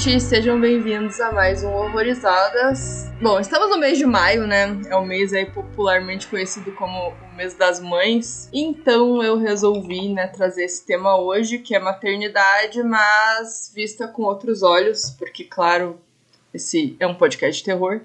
gente! Sejam bem-vindos a mais um Horrorizadas. Bom, estamos no mês de maio, né? É o mês aí popularmente conhecido como o mês das mães. Então eu resolvi, né, trazer esse tema hoje, que é maternidade, mas vista com outros olhos, porque, claro, esse é um podcast de terror.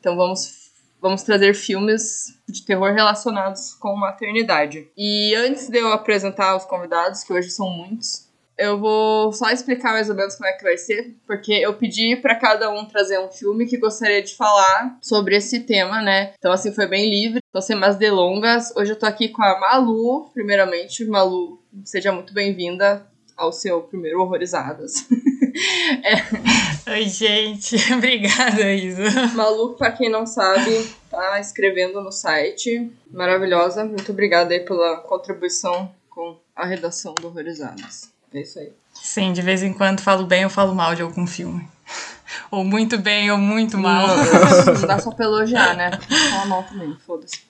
Então vamos vamos trazer filmes de terror relacionados com maternidade. E antes de eu apresentar os convidados, que hoje são muitos, eu vou só explicar mais ou menos como é que vai ser, porque eu pedi para cada um trazer um filme que gostaria de falar sobre esse tema, né? Então, assim, foi bem livre. Então, sem mais delongas, hoje eu tô aqui com a Malu, primeiramente. Malu, seja muito bem-vinda ao seu primeiro Horrorizadas. é. Oi, gente. Obrigada, Isa. Malu, pra quem não sabe, tá escrevendo no site. Maravilhosa. Muito obrigada aí pela contribuição com a redação do Horrorizadas. É isso aí. Sim, de vez em quando falo bem ou falo mal de algum filme. Ou muito bem ou muito mal. Não, não dá só pra elogiar, né? Fala mal também, foda-se.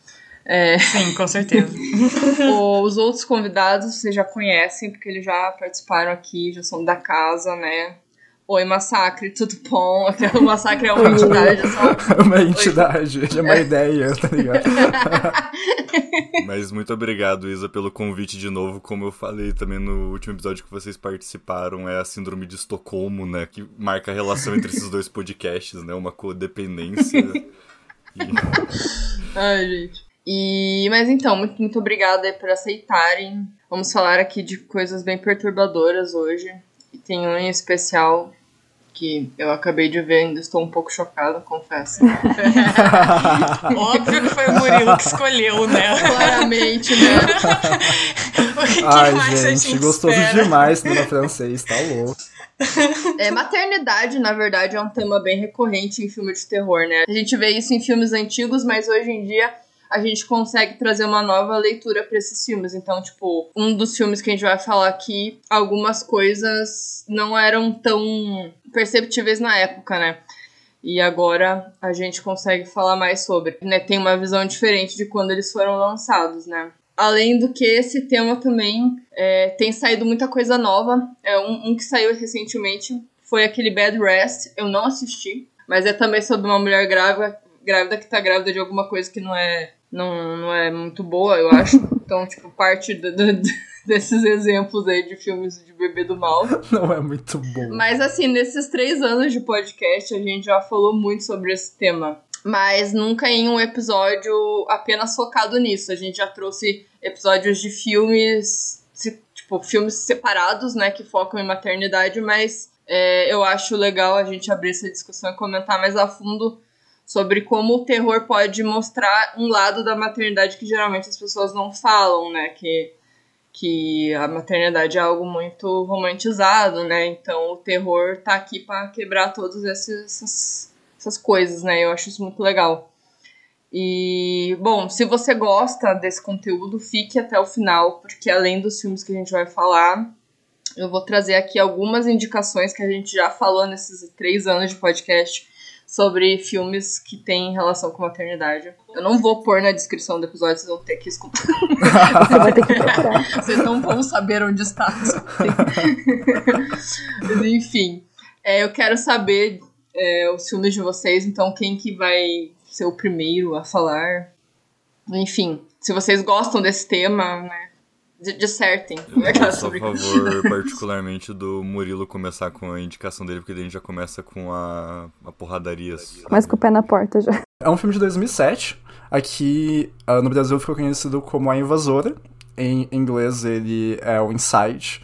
É... Sim, com certeza. Os outros convidados vocês já conhecem, porque eles já participaram aqui, já são da casa, né? Oi, Massacre, tudo bom? O Massacre é uma entidade, é só... uma entidade, é uma ideia, tá ligado? Mas muito obrigado, Isa, pelo convite de novo. Como eu falei também no último episódio que vocês participaram, é a síndrome de Estocolmo, né? Que marca a relação entre esses dois podcasts, né? Uma codependência. e... Ai, gente. E, mas então, muito, muito obrigada por aceitarem. Vamos falar aqui de coisas bem perturbadoras hoje. E tem um em especial que eu acabei de ver, ainda estou um pouco chocada, confesso. Óbvio que foi o Murilo que escolheu, né? Claramente, né? o que, Ai, mais gente, gostoso espera? demais no francês, tá louco. É, maternidade, na verdade, é um tema bem recorrente em filmes de terror, né? A gente vê isso em filmes antigos, mas hoje em dia a gente consegue trazer uma nova leitura para esses filmes. Então, tipo, um dos filmes que a gente vai falar aqui, algumas coisas não eram tão perceptíveis na época, né? E agora a gente consegue falar mais sobre, né? Tem uma visão diferente de quando eles foram lançados, né? Além do que esse tema também é, tem saído muita coisa nova. É um, um que saiu recentemente foi aquele Bad Rest. Eu não assisti, mas é também sobre uma mulher grávida, grávida que tá grávida de alguma coisa que não é não, não é muito boa, eu acho. Então, tipo, parte do, do, desses exemplos aí de filmes de bebê do mal. Não é muito bom. Mas, assim, nesses três anos de podcast, a gente já falou muito sobre esse tema. Mas nunca em um episódio apenas focado nisso. A gente já trouxe episódios de filmes, tipo, filmes separados, né, que focam em maternidade, mas é, eu acho legal a gente abrir essa discussão e comentar mais a fundo sobre como o terror pode mostrar um lado da maternidade que geralmente as pessoas não falam, né? Que, que a maternidade é algo muito romantizado, né? Então o terror tá aqui para quebrar todas essas, essas coisas, né? Eu acho isso muito legal. E, bom, se você gosta desse conteúdo, fique até o final, porque além dos filmes que a gente vai falar, eu vou trazer aqui algumas indicações que a gente já falou nesses três anos de podcast sobre filmes que têm relação com maternidade. Eu não vou pôr na descrição do episódio, vocês vão ter que escutar. Você vai ter que procurar. Vocês não vão saber onde está. Mas, enfim, é, eu quero saber é, os filmes de vocês, então quem que vai ser o primeiro a falar? Enfim, se vocês gostam desse tema, né? Dissertem. Eu sou a favor, particularmente, do Murilo começar com a indicação dele, porque daí a gente já começa com a, a porradaria. Mas com o pé na porta já. É um filme de 2007. Aqui no Brasil ficou conhecido como A Invasora. Em inglês ele é o Inside.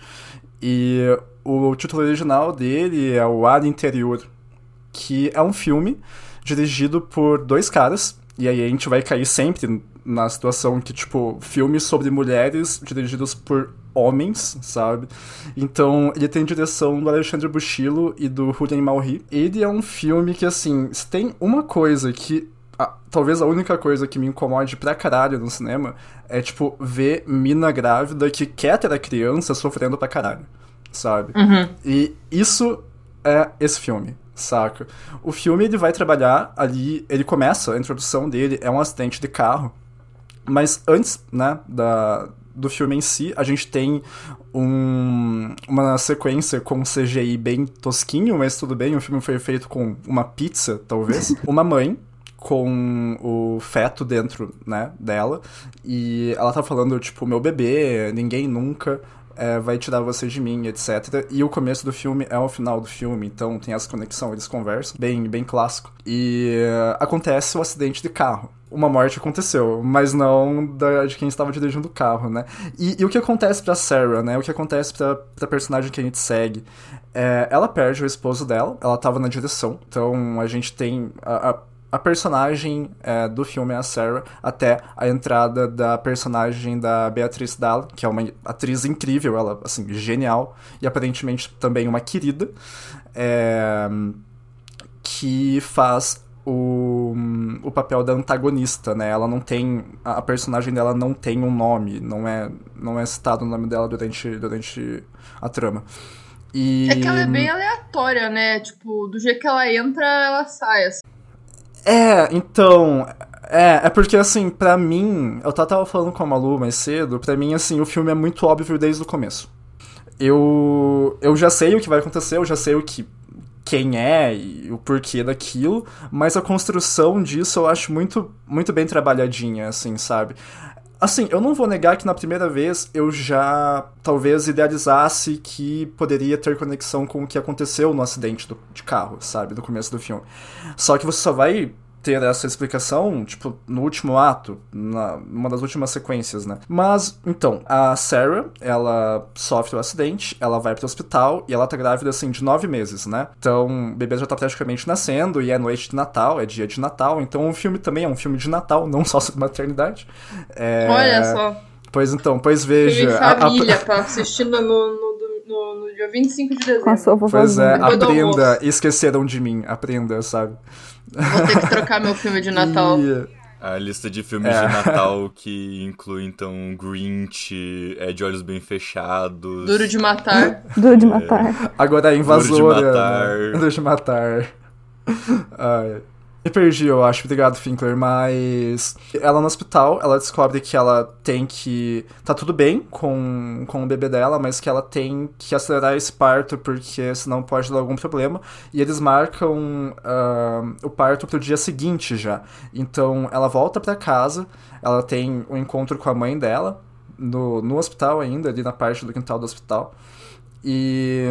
E o título original dele é O Ar Interior, que é um filme dirigido por dois caras. E aí a gente vai cair sempre na situação que, tipo, filmes sobre mulheres dirigidos por homens, sabe? Então, ele tem direção do Alexandre Buchilo e do Julian Malri. Ele é um filme que, assim, se tem uma coisa que ah, talvez a única coisa que me incomode pra caralho no cinema é, tipo, ver mina grávida que quer ter a criança sofrendo pra caralho, sabe? Uhum. E isso é esse filme, saca? O filme, ele vai trabalhar ali, ele começa, a introdução dele é um acidente de carro mas antes, né, da, do filme em si, a gente tem um, uma sequência com CGI bem tosquinho, mas tudo bem, o filme foi feito com uma pizza, talvez. uma mãe com o feto dentro, né, dela, e ela tá falando, tipo, meu bebê, ninguém nunca é, vai tirar você de mim, etc. E o começo do filme é o final do filme, então tem essa conexão, eles conversam, bem, bem clássico. E uh, acontece o acidente de carro. Uma morte aconteceu, mas não da, de quem estava dirigindo o carro, né? E, e o que acontece pra Sarah, né? O que acontece pra, pra personagem que a gente segue? É, ela perde o esposo dela, ela estava na direção, então a gente tem a, a a personagem é, do filme é a Sarah, até a entrada da personagem da Beatriz Dalla, que é uma atriz incrível, ela, assim, genial, e aparentemente também uma querida, é, que faz o, o papel da antagonista, né? Ela não tem. A personagem dela não tem um nome, não é, não é citado o nome dela durante, durante a trama. E... É que ela é bem aleatória, né? Tipo, do jeito que ela entra, ela sai. Assim. É, então. É, é porque assim, pra mim, eu tava falando com a Malu mais cedo, pra mim, assim, o filme é muito óbvio desde o começo. Eu, eu já sei o que vai acontecer, eu já sei o que quem é e o porquê daquilo, mas a construção disso eu acho muito, muito bem trabalhadinha, assim, sabe? Assim, eu não vou negar que na primeira vez eu já talvez idealizasse que poderia ter conexão com o que aconteceu no acidente do, de carro, sabe? No começo do filme. Só que você só vai ter essa explicação, tipo, no último ato, na, numa das últimas sequências, né? Mas, então, a Sarah, ela sofre o um acidente, ela vai pro hospital e ela tá grávida, assim, de nove meses, né? Então, o bebê já tá praticamente nascendo e é noite de Natal, é dia de Natal, então o filme também é um filme de Natal, não só sobre maternidade. É... Olha só. Pois então, pois veja... Filme família, a, a... pra assistir no, no, no, no dia 25 de dezembro. Com a sua pois é, aprenda, esqueceram de mim, aprenda, sabe? Vou ter que trocar meu filme de Natal. E... A lista de filmes é. de Natal que inclui, então, Grinch, é de Olhos Bem Fechados. Duro de Matar. Duro de Matar. Agora a Invasora. Duro de Matar. Duro de Matar. Ai. Me perdi, eu acho. Obrigado, Finkler. Mas ela no hospital, ela descobre que ela tem que. Tá tudo bem com, com o bebê dela, mas que ela tem que acelerar esse parto porque senão pode dar algum problema. E eles marcam uh, o parto pro dia seguinte já. Então ela volta para casa, ela tem um encontro com a mãe dela no, no hospital ainda, ali na parte do quintal do hospital. E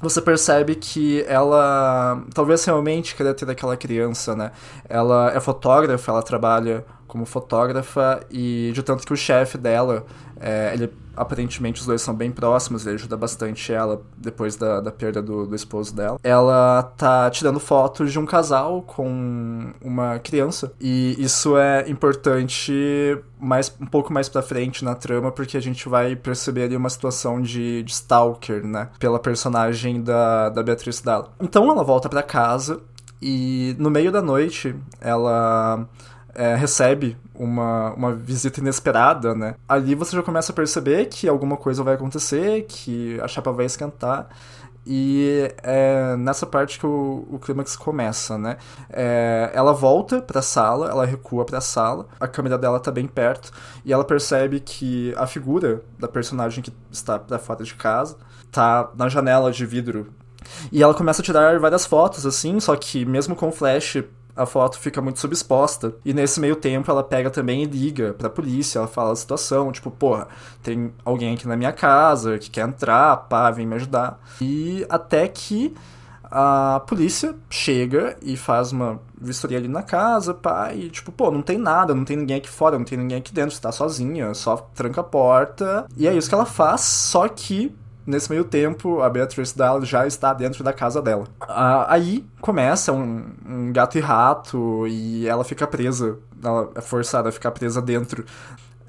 você percebe que ela talvez realmente queria ter aquela criança, né? Ela é fotógrafa, ela trabalha como fotógrafa e de tanto que o chefe dela, é, ele aparentemente os dois são bem próximos, ele ajuda bastante ela depois da, da perda do, do esposo dela. Ela tá tirando fotos de um casal com uma criança e isso é importante mais um pouco mais para frente na trama porque a gente vai perceber ali uma situação de, de stalker, né, pela personagem da, da Beatriz Dalla. Então ela volta para casa e no meio da noite ela é, recebe uma, uma visita inesperada, né? Ali você já começa a perceber que alguma coisa vai acontecer, que a chapa vai esquentar. E é nessa parte que o, o clímax começa, né? É, ela volta pra sala, ela recua pra sala, a câmera dela tá bem perto, e ela percebe que a figura da personagem que está pra fora de casa tá na janela de vidro. E ela começa a tirar várias fotos, assim, só que mesmo com o flash a foto fica muito subexposta. E nesse meio tempo ela pega também e liga pra polícia, ela fala a situação, tipo, porra, tem alguém aqui na minha casa que quer entrar, pá, vem me ajudar. E até que a polícia chega e faz uma vistoria ali na casa, pá, e tipo, pô, não tem nada, não tem ninguém aqui fora, não tem ninguém aqui dentro, você tá sozinha, só tranca a porta. E é isso que ela faz, só que Nesse meio tempo, a Beatrice Dahl já está dentro da casa dela. aí começa um, um, gato e rato e ela fica presa. Ela é forçada a ficar presa dentro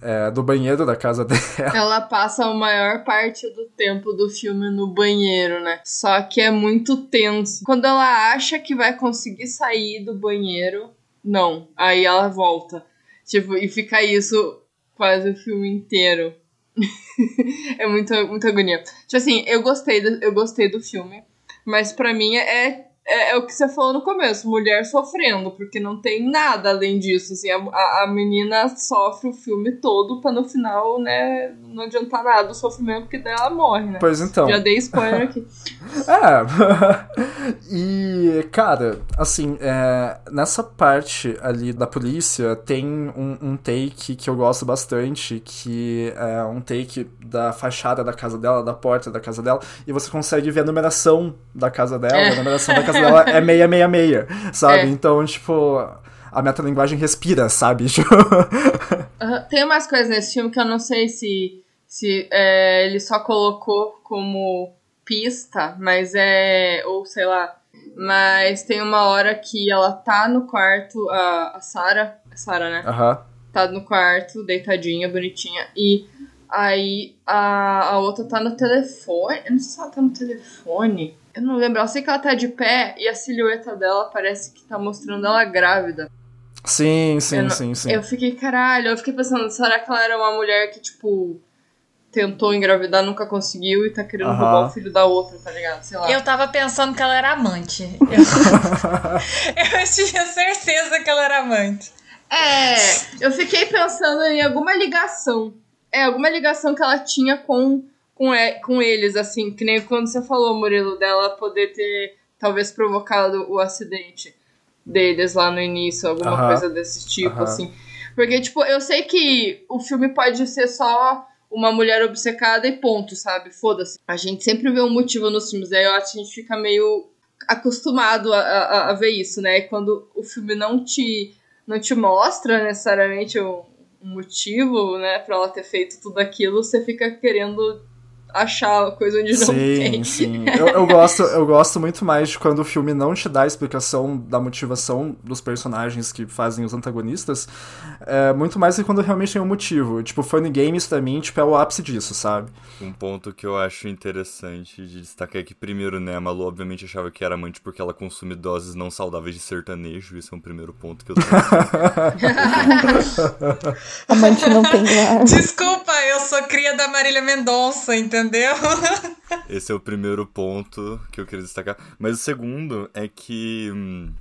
é, do banheiro da casa dela. Ela passa a maior parte do tempo do filme no banheiro, né? Só que é muito tenso. Quando ela acha que vai conseguir sair do banheiro, não. Aí ela volta. Tipo, e fica isso quase o filme inteiro. é muito, muita agonia. Tipo assim, eu gostei, do, eu gostei do filme, mas para mim é é, é o que você falou no começo, mulher sofrendo, porque não tem nada além disso. Assim, a, a, menina sofre o filme todo pra no final, né, não adiantar nada o sofrimento, porque daí ela morre, né? Pois então. Já dei spoiler aqui. É. e, cara, assim, é, nessa parte ali da polícia tem um, um, take que eu gosto bastante, que é um take da fachada da casa dela, da porta da casa dela, e você consegue ver a numeração da casa dela, é. a numeração da casa dela é 666, sabe? É. Então, tipo, a metalinguagem respira, sabe? uhum. Tem umas coisas nesse filme que eu não sei se, se é, ele só colocou como pista, mas é. Ou sei lá. Mas tem uma hora que ela tá no quarto, a, a Sarah. É Sarah, né? Uhum. Tá no quarto, deitadinha, bonitinha. E aí a, a outra tá no telefone. Eu não sei se ela tá no telefone. Eu não lembro. Eu sei que ela tá de pé e a silhueta dela parece que tá mostrando ela grávida. Sim, sim, não, sim, sim. Eu fiquei, caralho, eu fiquei pensando, será que ela era uma mulher que, tipo, tentou engravidar, nunca conseguiu e tá querendo uhum. roubar o filho da outra, tá ligado? Sei lá. Eu tava pensando que ela era amante. Eu, eu tinha certeza que ela era amante. É, eu fiquei pensando em alguma ligação. É, alguma ligação que ela tinha com, com, com eles, assim, que nem quando você falou, Murilo, dela poder ter talvez provocado o acidente deles lá no início, alguma uhum. coisa desse tipo, uhum. assim. Porque, tipo, eu sei que o filme pode ser só uma mulher obcecada e ponto, sabe? Foda-se. A gente sempre vê um motivo nos filmes, aí eu acho que a gente fica meio acostumado a, a, a ver isso, né? E quando o filme não te, não te mostra necessariamente um, um motivo, né, pra ela ter feito tudo aquilo, você fica querendo achar coisa onde não sim, tem. Sim, eu, eu, gosto, eu gosto muito mais de quando o filme não te dá a explicação da motivação dos personagens que fazem os antagonistas, é, muito mais do que quando realmente tem um motivo. Tipo, Funny Games pra mim, tipo, é o ápice disso, sabe? Um ponto que eu acho interessante de destacar é que, primeiro, né, a Malu obviamente achava que era amante porque ela consome doses não saudáveis de sertanejo, esse é um primeiro ponto que eu tenho. amante não tem lar. Desculpa, eu sou cria da Marília Mendonça, entendeu? Entendeu? Esse é o primeiro ponto que eu queria destacar. Mas o segundo é que hum,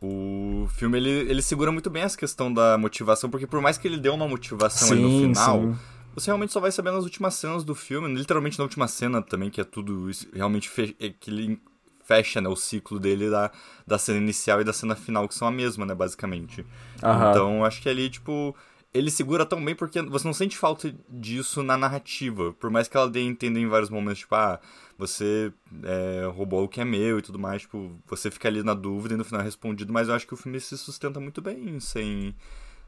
o filme ele, ele segura muito bem essa questão da motivação, porque por mais que ele dê uma motivação sim, no final, sim. você realmente só vai saber nas últimas cenas do filme, literalmente na última cena também, que é tudo realmente fe é que ele fecha né, o ciclo dele da, da cena inicial e da cena final, que são a mesma, né, basicamente. Aham. Então acho que ali, tipo ele segura tão bem porque você não sente falta disso na narrativa. Por mais que ela dê a entender em vários momentos, tipo, ah, você é, roubou o que é meu e tudo mais, tipo, você fica ali na dúvida e no final é respondido, mas eu acho que o filme se sustenta muito bem sem,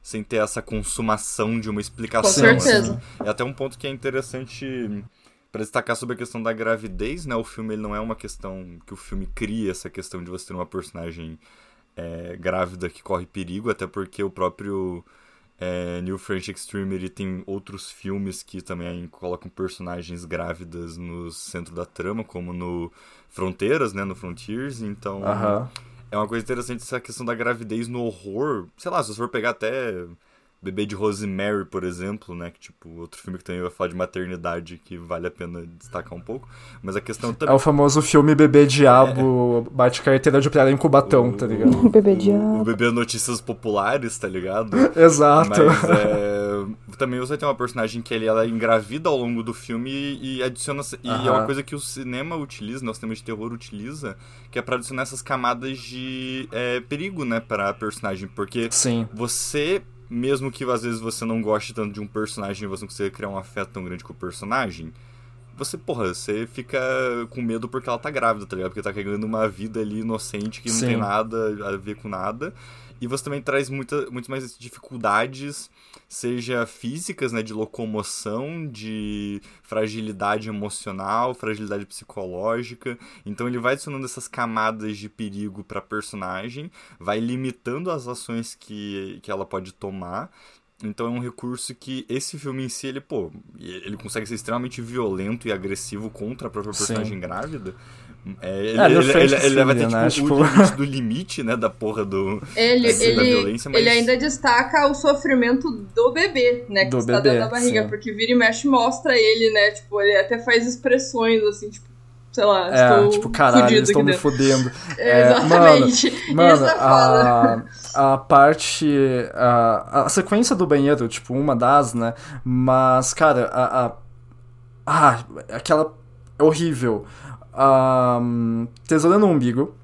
sem ter essa consumação de uma explicação. Com certeza. Assim. É até um ponto que é interessante para destacar sobre a questão da gravidez, né? O filme ele não é uma questão que o filme cria essa questão de você ter uma personagem é, grávida que corre perigo, até porque o próprio é, New French Extreme ele tem outros filmes que também colocam personagens grávidas no centro da trama, como no Fronteiras, né, no Frontiers, então uh -huh. é uma coisa interessante essa questão da gravidez no horror, sei lá, se você for pegar até Bebê de Rosemary, por exemplo, né? Que, tipo, outro filme que também vai falar de maternidade que vale a pena destacar um pouco. Mas a questão também... É o famoso filme Bebê Diabo, é. bate carteira de piada em Cubatão, o, tá ligado? O, Bebê Diabo. O Bebê Notícias Populares, tá ligado? Exato. Mas é... Também você tem uma personagem que ele, ela é engravida ao longo do filme e, e adiciona... E -huh. é uma coisa que o cinema utiliza, né? O cinema de terror utiliza, que é pra adicionar essas camadas de é, perigo, né? Pra personagem. Porque Sim. você mesmo que às vezes você não goste tanto de um personagem e você não consiga criar um afeto tão grande com o personagem, você, porra, você fica com medo porque ela tá grávida, tá ligado? Porque tá carregando uma vida ali inocente que não Sim. tem nada a ver com nada. E você também traz muita, muito mais dificuldades, seja físicas, né, de locomoção, de fragilidade emocional, fragilidade psicológica. Então ele vai adicionando essas camadas de perigo para personagem, vai limitando as ações que, que ela pode tomar. Então é um recurso que esse filme em si, ele, pô, ele consegue ser extremamente violento e agressivo contra a própria personagem Sim. grávida. É, ele, é, ele, ele, ele, leva até né? tipo, tipo... o limite do limite, né? Da porra do. Ele, ele, da violência, mas... ele ainda destaca o sofrimento do bebê, né? Que do está bebê, dentro da barriga. Sim. Porque vira e mexe mostra ele, né? Tipo, ele até faz expressões assim, tipo, sei lá, É, estou tipo, caralho, estão me dentro. fodendo. É, É, exatamente. Mano, Isso é foda. a, a parte. A, a sequência do banheiro, tipo, uma das, né? Mas, cara, a. a ah, aquela. É horrível. A. tesoura no umbigo.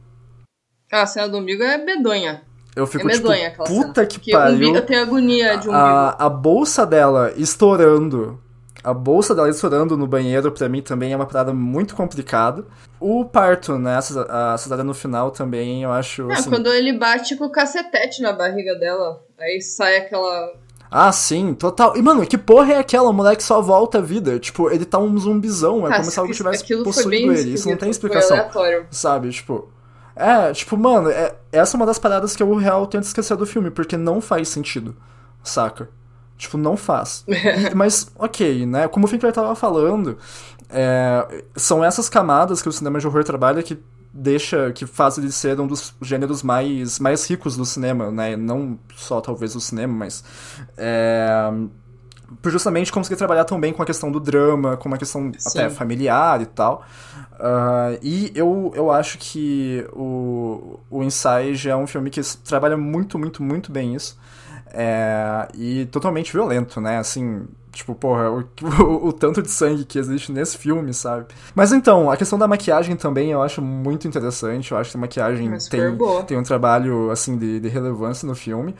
Ah, a cena do umbigo é medonha. Eu É fico tipo, medonha aquela cena. puta que Porque pariu. umbigo, eu tenho agonia de umbigo. A, a bolsa dela estourando. A bolsa dela estourando no banheiro, pra mim, também é uma parada muito complicada. O parto, né? A cesárea no final também, eu acho. Ah, assim, quando ele bate com o cacetete na barriga dela, aí sai aquela. Ah, sim, total. E, mano, que porra é aquela? O moleque só volta à vida. Tipo, ele tá um zumbizão. É Ah, como se algo tivesse aquilo foi possuído ele. Isso não tem explicação. Sabe? Tipo. É, tipo, mano, é, essa é uma das paradas que eu real tento esquecer do filme, porque não faz sentido. Saca? Tipo, não faz. E- mas, ok, né? Como o Finker tava falando, é, são essas camadas que o cinema de horror trabalha que deixa, que faz ele ser um dos gêneros mais, mais ricos do cinema, né? Não só talvez do cinema, mas. É, por justamente conseguir trabalhar tão bem com a questão do drama, com uma questão até Sim. familiar e tal. Ah, e eu, eu acho que o, o Inside é um filme que trabalha muito, muito, muito bem isso. É, e totalmente violento, né? Assim, tipo, porra, o, o, o tanto de sangue que existe nesse filme, sabe? Mas então, a questão da maquiagem também eu acho muito interessante. Eu acho que a maquiagem tem, boa. tem um trabalho, assim, de, de relevância no filme.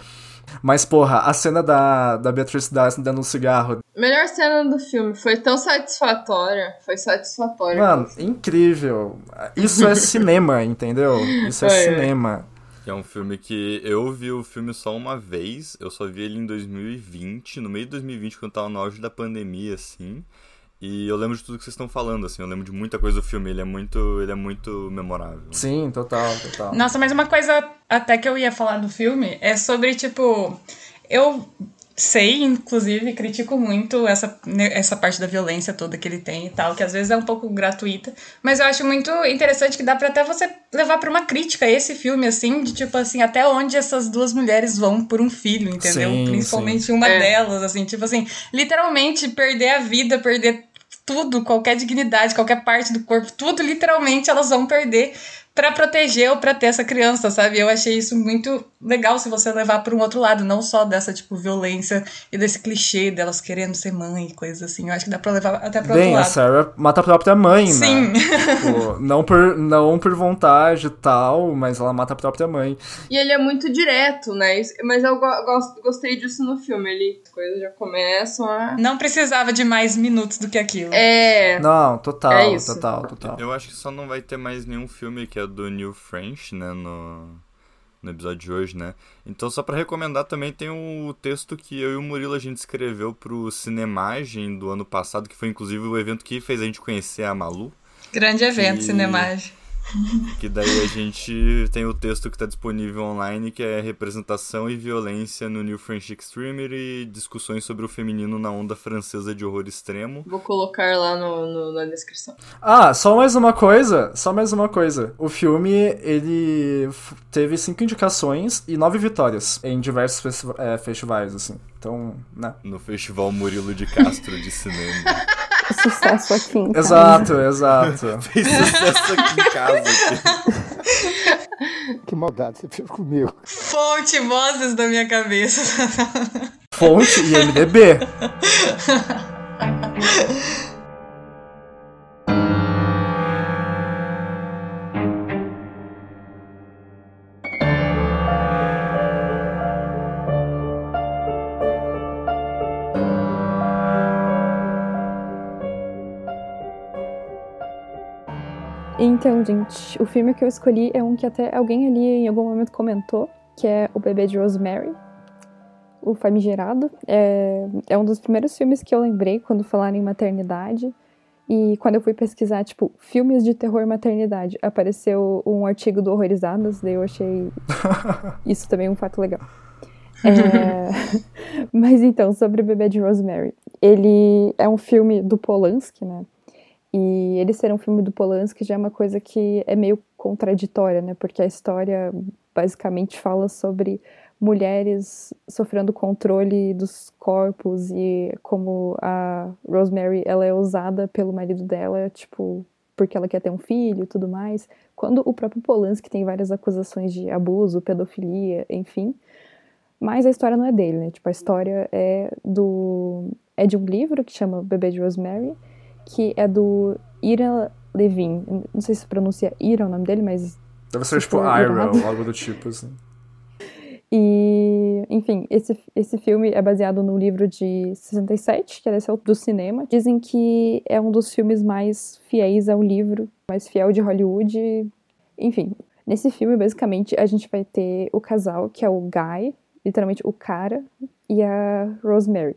Mas, porra, a cena da, da Beatrice Darcy dando um cigarro. Melhor cena do filme. Foi tão satisfatória. Foi satisfatória. Mano, incrível. Isso é cinema, entendeu? Isso é, É, é. cinema. Que é um filme que eu vi o filme só uma vez, eu só vi ele em 2020, no meio de 2020, quando tava no auge da pandemia, assim. E eu lembro de tudo que vocês estão falando, assim, eu lembro de muita coisa do filme, ele é muito, ele é muito memorável. Sim, total, total. Nossa, mas uma coisa até que eu ia falar do filme é sobre, tipo, eu sei, inclusive, critico muito essa, né, essa parte da violência toda que ele tem e tal, que às vezes é um pouco gratuita, mas eu acho muito interessante que dá pra até você levar pra uma crítica esse filme, assim, de tipo assim, até onde essas duas mulheres vão por um filho, entendeu? Sim, Principalmente uma É. delas, assim, tipo assim, literalmente perder a vida, perder tudo, qualquer dignidade, qualquer parte do corpo, tudo literalmente elas vão perder pra proteger ou pra ter essa criança, sabe? Eu achei isso muito legal se você levar pra um outro lado, não só dessa tipo violência e desse clichê delas querendo ser mãe e coisas assim. Eu acho que dá pra levar até pra Bem, outro a lado. Sarah mata a própria mãe, Sim. né? Tipo, não por, não por vontade e tal, mas ela mata a própria mãe. E ele é muito direto, né? Mas eu go- gosto- gostei disso no filme. Ele, as coisas já começam a. Não precisava de mais minutos do que aquilo. É. Não, total, É isso. total, total. Eu acho que só não vai ter mais nenhum filme que é do New French, né, no, no episódio de hoje, né? Então, só pra recomendar também tem o texto que eu e o Murilo a gente escreveu pro Cinemagem do ano passado, que foi inclusive o evento que fez a gente conhecer a Malu. Grande evento, E- Cinemagem. Que daí a gente tem o texto que tá disponível online, que é representação e violência no New French Extreme e discussões sobre o feminino na onda francesa de horror extremo. Vou colocar lá no, no- na descrição. Ah, só mais uma coisa, só mais uma coisa. O filme, ele teve cinco indicações e nove vitórias em diversos festi- é, festivais, assim. Então, né? No Festival Murilo de Castro de Cinema. Sucesso aqui em casa. Exato, exato. Fez sucesso aqui em casa. aqui. Que maldade você fez comigo. Fonte, vozes da minha cabeça. Fonte e MDB. Então, gente, o filme que eu escolhi é um que até alguém ali em algum momento comentou, que é O Bebê de Rosemary, o famigerado. É, é um dos primeiros filmes que eu lembrei quando falaram em maternidade. E quando eu fui pesquisar, tipo, filmes de terror maternidade, apareceu um artigo do Horrorizadas, daí eu achei isso também um fato legal. É, Mas então, sobre o Bebê de Rosemary. Ele é um filme do Polanski, né? E ele ser um filme do Polanski já é uma coisa que é meio contraditória, né? Porque a história basicamente fala sobre mulheres sofrendo controle dos corpos e como a Rosemary ela é usada pelo marido dela, tipo, porque ela quer ter um filho e tudo mais. Quando o próprio Polanski tem várias acusações de abuso, pedofilia, enfim. Mas a história não é dele, né? Tipo, a história é do. É de um livro que chama Bebê de Rosemary, que é do Ira Levin. Não sei se pronuncia Ira o nome dele, mas. Deve ser tipo Ira ou algo do tipo, assim. E, enfim, esse, esse filme é baseado no livro de 67, que é do cinema. Dizem que é um dos filmes mais fiéis ao livro, mais fiel de Hollywood. Enfim, nesse filme, basicamente, a gente vai ter o casal, que é o Guy, literalmente o cara, e a Rosemary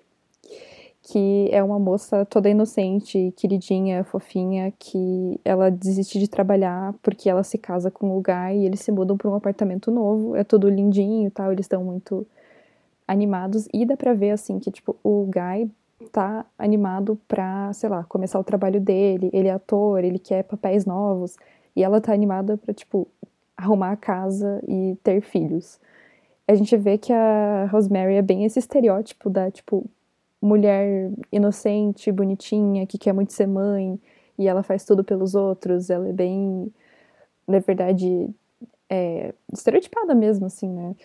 que é uma moça toda inocente, queridinha, fofinha, que ela desiste de trabalhar porque ela se casa com o Guy e eles se mudam para um apartamento novo, é tudo lindinho e tal, eles estão muito animados. E dá pra ver assim que tipo o Guy tá animado pra, sei lá, começar o trabalho dele, ele é ator, ele quer papéis novos. E ela tá animada pra tipo arrumar a casa e ter filhos. A gente vê que a Rosemary é bem esse estereótipo da tipo mulher inocente, bonitinha, que quer muito ser mãe e ela faz tudo pelos outros. Ela é bem, na verdade, é, estereotipada mesmo, assim, né?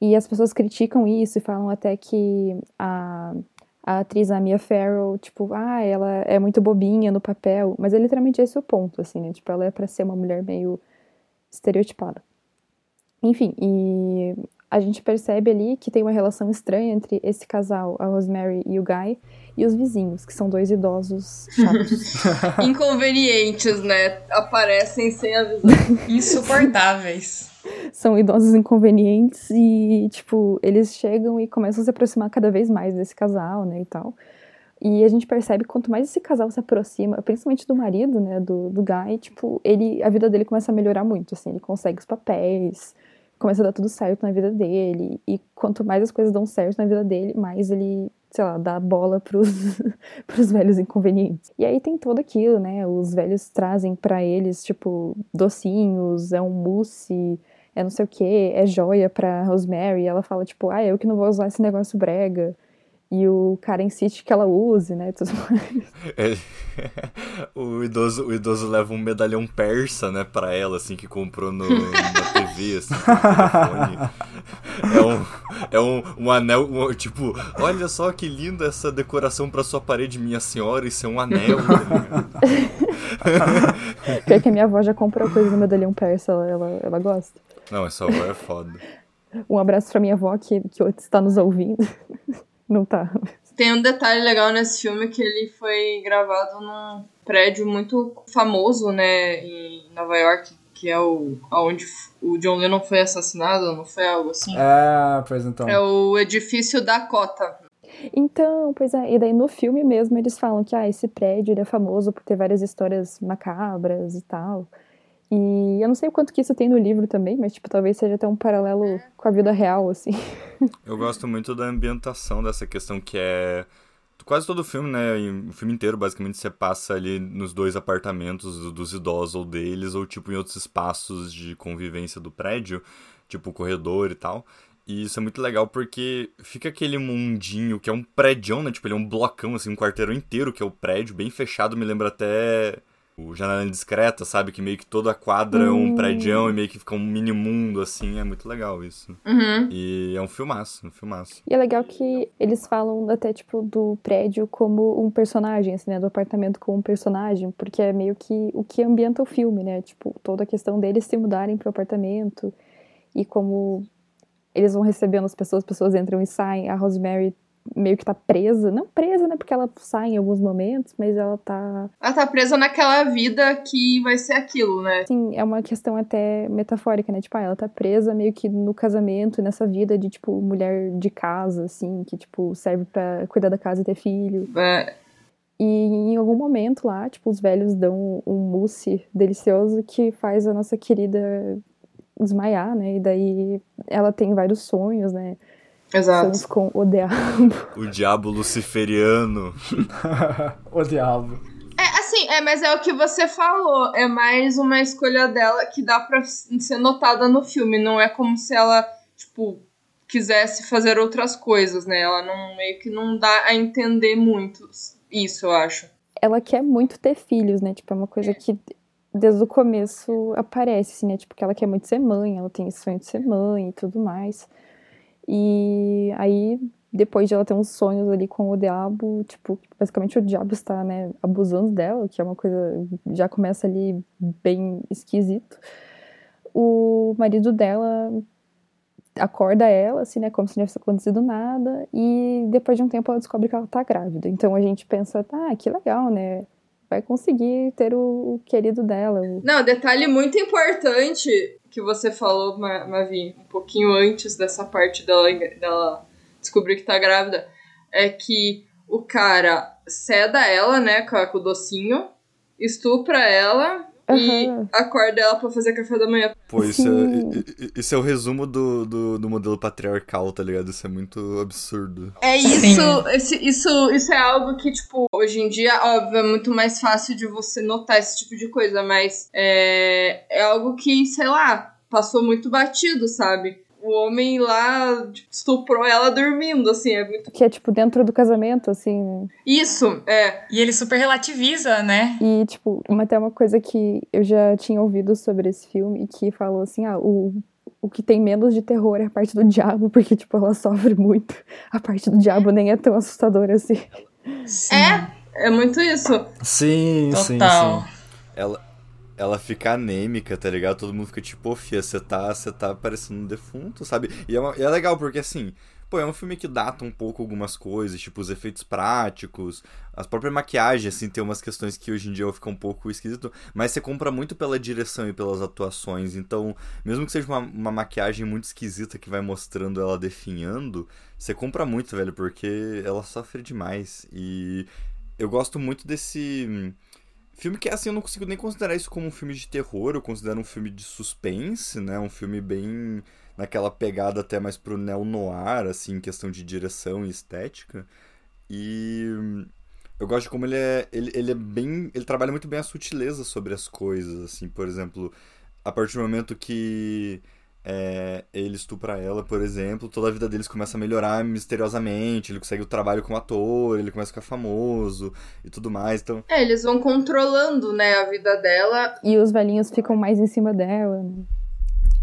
E as pessoas criticam isso e falam até que a, a atriz a Mia Farrow, tipo, ah, ela é muito bobinha no papel, mas é literalmente esse o ponto, assim, né? Tipo, ela é para ser uma mulher meio estereotipada. Enfim, e a gente percebe ali que tem uma relação estranha entre esse casal, a Rosemary e o Guy, e os vizinhos, que são dois idosos chatos. Inconvenientes, né? Aparecem sem avisar. Insuportáveis. são idosos inconvenientes e, tipo, eles chegam e começam a se aproximar cada vez mais desse casal, né, e tal. E a gente percebe que quanto mais esse casal se aproxima, principalmente do marido, né, do, do Guy, tipo, ele, a vida dele começa a melhorar muito, assim, ele consegue os papéis, começa a dar tudo certo na vida dele. E quanto mais as coisas dão certo na vida dele, mais ele, sei lá, dá bola pros, pros velhos inconvenientes. E aí tem tudo aquilo, né? Os velhos trazem para eles, tipo, docinhos, é um mousse, é não sei o que, é joia pra Rosemary. E ela fala, tipo, ah, eu que não vou usar esse negócio brega e o cara insiste que ela use, né, tudo mais. É, o, idoso, o idoso leva um medalhão persa, né, pra ela, assim, que comprou no, na TV, assim, É um, é um, um anel, um, tipo, olha só que linda essa decoração pra sua parede, minha senhora, isso é um anel, Pior que a minha avó já comprou coisa no medalhão persa, ela, ela, ela gosta. Não, essa avó é foda. Um abraço pra minha avó que, que está nos ouvindo. Não tá. Tem um detalhe legal nesse filme que ele foi gravado num prédio muito famoso, né, em Nova York, que é o onde o John Lennon foi assassinado, não foi algo assim? É, pois então. É o edifício Dakota. Então, pois é, e daí no filme mesmo eles falam que ah, esse prédio ele é famoso por ter várias histórias macabras e tal. E eu não sei o quanto que isso tem no livro também, mas, tipo, talvez seja até um paralelo com a vida real, assim. Eu gosto muito da ambientação dessa questão que é. Quase todo o filme, né? O filme inteiro, basicamente, você passa ali nos dois apartamentos dos idosos ou deles, ou, tipo, em outros espaços de convivência do prédio, tipo, o corredor e tal. E isso é muito legal porque fica aquele mundinho que é um prédio, né? Tipo, ele é um blocão, assim, um quarteirão inteiro que é o prédio, bem fechado, me lembra até o Janela Indiscreta, sabe? Que meio que toda a quadra é um prédio e meio que fica um mini mundo, assim. É muito legal isso. Uhum. E é um filmaço, um filmaço. E é legal que eles falam até, tipo, do prédio como um personagem, assim, né? Do apartamento como um personagem, porque é meio que o que ambienta o filme, né? Tipo, toda a questão deles se mudarem pro apartamento e como eles vão recebendo as pessoas, as pessoas entram e saem. A Rosemary meio que tá presa. Não presa, né? Porque ela sai em alguns momentos, mas ela tá. Ela tá presa naquela vida que vai ser aquilo, né? Sim, é uma questão até metafórica, né? Tipo, ah, ela tá presa meio que no casamento, nessa vida de, tipo, mulher de casa, assim, que, tipo, serve para cuidar da casa e ter filho. É. E em algum momento lá, tipo, os velhos dão um mousse delicioso que faz a nossa querida desmaiar, né? E daí ela tem vários sonhos, né? Exato. Somos com o diabo. O diabo luciferiano. o diabo. É, assim, é, mas é o que você falou. É mais uma escolha dela que dá pra ser notada no filme. Não é como se ela, tipo, quisesse fazer outras coisas, né? Ela não meio que não dá a entender muito isso, eu acho. Ela quer muito ter filhos, né? Tipo, é uma coisa que desde o começo aparece, assim, né? Tipo, que ela quer muito ser mãe, ela tem esse sonho de ser mãe e tudo mais. E aí, depois de ela ter uns sonhos ali com o diabo, tipo, basicamente o diabo está, né, abusando dela, que é uma coisa, já começa ali bem esquisito. O marido dela acorda ela, assim, né, como se não tivesse acontecido nada, e depois de um tempo ela descobre que ela tá grávida. Então a gente pensa, ah, que legal, né? Vai conseguir ter o, o querido dela. Não, detalhe muito importante que você falou, Mavi, um pouquinho antes dessa parte dela, dela descobrir que tá grávida, é que o cara ceda ela, né, com o docinho, estupra ela Uhum. E acorda ela pra fazer café da manhã. Pô, isso, é, isso é o resumo do, do, do, modelo patriarcal, tá ligado? Isso é muito absurdo. É isso, esse, isso, isso é algo que, tipo, hoje em dia, óbvio, é muito mais fácil de você notar esse tipo de coisa, mas é, é algo que, sei lá, passou muito batido, sabe? O homem lá tipo, estuprou ela dormindo, assim, é muito... Que é, tipo, dentro do casamento, assim... Isso, é. E ele super relativiza, né? E, tipo, até uma coisa que eu já tinha ouvido sobre esse filme, que falou assim, ah, o, o que tem menos de terror é a parte do diabo, porque, tipo, ela sofre muito. A parte do diabo nem é tão assustadora assim. Sim. É, é muito isso. Sim, Total. sim, sim. Ela, ela fica anêmica, tá ligado? Todo mundo fica tipo, ô fia, você tá, tá parecendo um defunto, sabe? E é, uma, e é legal porque assim, pô, é um filme que data um pouco algumas coisas, tipo os efeitos práticos, as próprias maquiagens, assim, tem umas questões que hoje em dia fica um pouco esquisito, mas você compra muito pela direção e pelas atuações, então, mesmo que seja uma, uma maquiagem muito esquisita que vai mostrando ela definhando, você compra muito, velho, porque ela sofre demais. E eu gosto muito desse Filme que, assim, eu não consigo nem considerar isso como um filme de terror, eu considero um filme de suspense, né? Um filme bem naquela pegada até mais pro neo-noir, assim, em questão de direção e estética. E eu gosto de como ele é, ele, ele é bem... Ele trabalha muito bem a sutileza sobre as coisas, assim, por exemplo, a partir do momento que é, ele estupra ela, por exemplo, toda a vida deles começa a melhorar misteriosamente, ele consegue o trabalho como ator, ele começa a ficar famoso e tudo mais, então... É, eles vão controlando, né, a vida dela. E os velhinhos ficam mais em cima dela, né?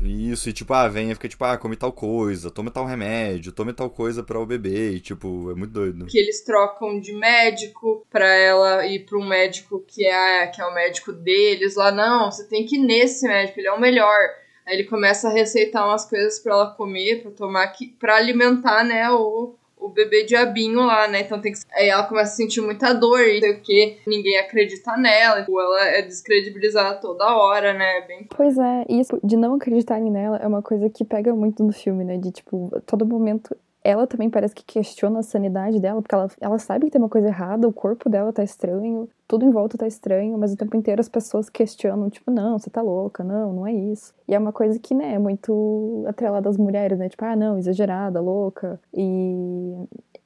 Isso, e tipo, ah, vem e fica tipo, ah, come tal coisa, tome tal remédio, tome tal coisa para o bebê, e tipo, é muito doido. Que eles trocam de médico pra ela ir pra um médico que é, que é o médico deles lá, não, você tem que ir nesse médico, ele é o melhor. Aí ele começa a receitar umas coisas para ela comer, para tomar, para alimentar, né, o, o bebê diabinho lá, né? Então tem que. Aí ela começa a sentir muita dor e sei o que, ninguém acredita nela, tipo, ela é descredibilizada toda hora, né? Bem... Pois é, isso de não acreditarem nela é uma coisa que pega muito no filme, né? De tipo, todo momento ela também parece que questiona a sanidade dela, porque ela, ela sabe que tem uma coisa errada, o corpo dela tá estranho, tudo em volta tá estranho, mas o tempo inteiro as pessoas questionam, tipo, não, você tá louca, não, não é isso. E é uma coisa que, né, é muito atrelada às mulheres, né, tipo, ah, não, exagerada, louca. E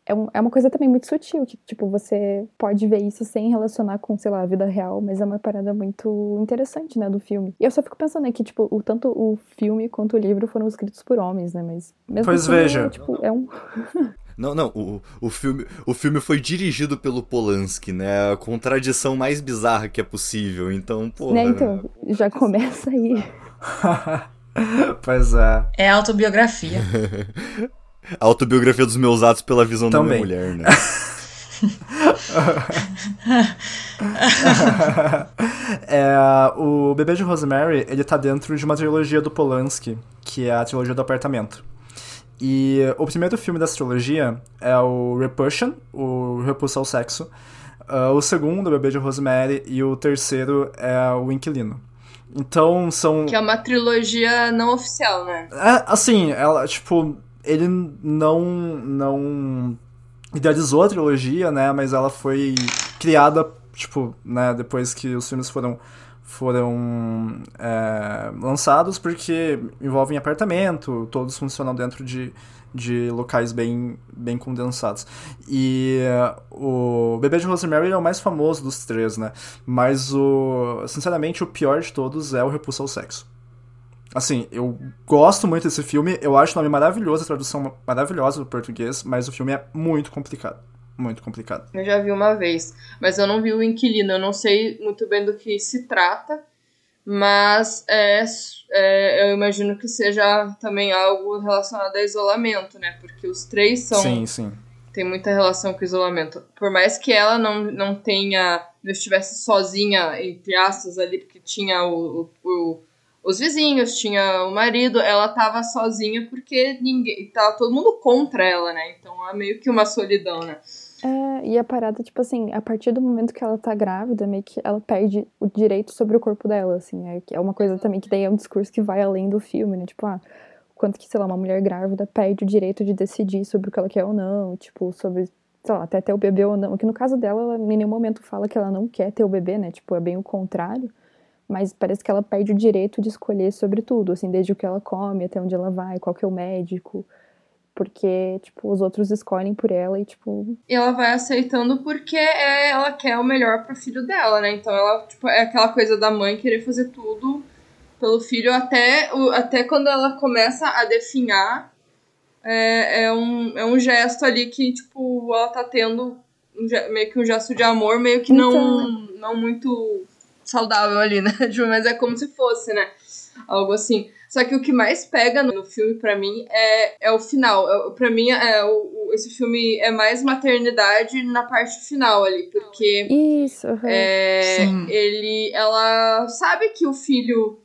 é, um, é uma coisa também muito sutil, que, tipo, você pode ver isso sem relacionar com, sei lá, a vida real, mas é uma parada muito interessante, né, do filme. E eu só fico pensando aqui, tipo, o, tanto o filme quanto o livro foram escritos por homens, né, mas... Mesmo pois assim, veja. É, tipo, é um... Não, não, o, o, filme, o filme foi dirigido pelo Polanski, né? A contradição mais bizarra que é possível, então, pô. Né, então, já começa aí. pois é. É autobiografia. A autobiografia dos meus atos pela visão Também. da minha mulher, né? é, o Bebê de Rosemary, ele tá dentro de uma trilogia do Polanski, que é a trilogia do apartamento. E o primeiro filme dessa trilogia é o Repulsion, o Repulsa ao Sexo. Uh, o segundo, o Bebê de Rosemary, e o terceiro é o Inquilino. Então são. Que é uma trilogia não oficial, né? É, assim, ela, tipo, ele não, não idealizou a trilogia, né? Mas ela foi criada, tipo, né? Depois que os filmes foram foram é, lançados porque envolvem apartamento, todos funcionam dentro de, de locais bem, bem condensados. E uh, o Bebê de Rosemary é o mais famoso dos três, né? Mas, o, sinceramente, o pior de todos é o Repulso ao Sexo. Assim, eu gosto muito desse filme, eu acho o nome maravilhoso, a tradução maravilhosa do português, mas o filme é muito complicado. Muito complicado. Eu já vi uma vez, mas eu não vi o Inquilino, eu não sei muito bem do que se trata. Mas é, é, eu imagino que seja também algo relacionado a isolamento, né? Porque os três são. Sim, sim. Tem muita relação com isolamento. Por mais que ela não, não tenha. não estivesse sozinha, entre aspas, ali, porque tinha o, o, os vizinhos, tinha o marido, ela tava sozinha porque ninguém. Tava todo mundo contra ela, né? Então é meio que uma solidão, né? É, e a parada, tipo assim, a partir do momento que ela tá grávida, meio que ela perde o direito sobre o corpo dela, assim. É, é uma coisa também que daí é um discurso que vai além do filme, né? Tipo, ah, quanto que, sei lá, uma mulher grávida perde o direito de decidir sobre o que ela quer ou não, tipo, sobre, sei lá, até ter o bebê ou não. Que no caso dela, ela em nenhum momento fala que ela não quer ter o bebê, né? Tipo, é bem o contrário. Mas parece que ela perde o direito de escolher sobre tudo, assim, desde o que ela come, até onde ela vai, qual que é o médico porque, tipo, os outros escolhem por ela e, tipo. E ela vai aceitando porque é, ela quer o melhor pro filho dela, né? Então ela, tipo, é aquela coisa da mãe querer fazer tudo pelo filho até, até quando ela começa a definhar. É, é, um, é um gesto ali que, tipo, ela tá tendo um, meio que um gesto de amor, meio que não, então... não muito saudável ali, né? Tipo, mas é como se fosse, né? Algo assim. Só que o que mais pega no filme para mim é, é o final. É, para mim, é, o, esse filme é mais maternidade na parte final ali, porque isso, uhum. é, ele, ela sabe que o filho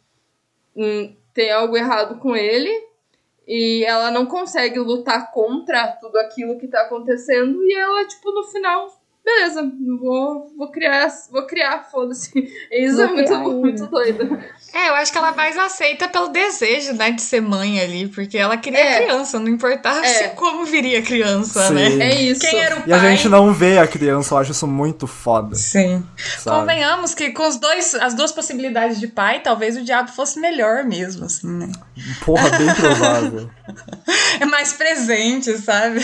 hum, tem algo errado com ele e ela não consegue lutar contra tudo aquilo que tá acontecendo e ela tipo no final beleza, vou, vou criar, vou criar, foda-se. Isso vou é muito, muito doido. É, eu acho que ela mais aceita pelo desejo, né, de ser mãe ali, porque ela queria é. criança, não importava é. como viria criança, né? Sim. né? É isso. Quem era o pai? E a gente não vê a criança, eu acho isso muito foda. Sim. Sabe? Convenhamos que com os dois, as duas possibilidades de pai, talvez o diabo fosse melhor mesmo, assim, né? Porra, bem provável. é mais presente, sabe?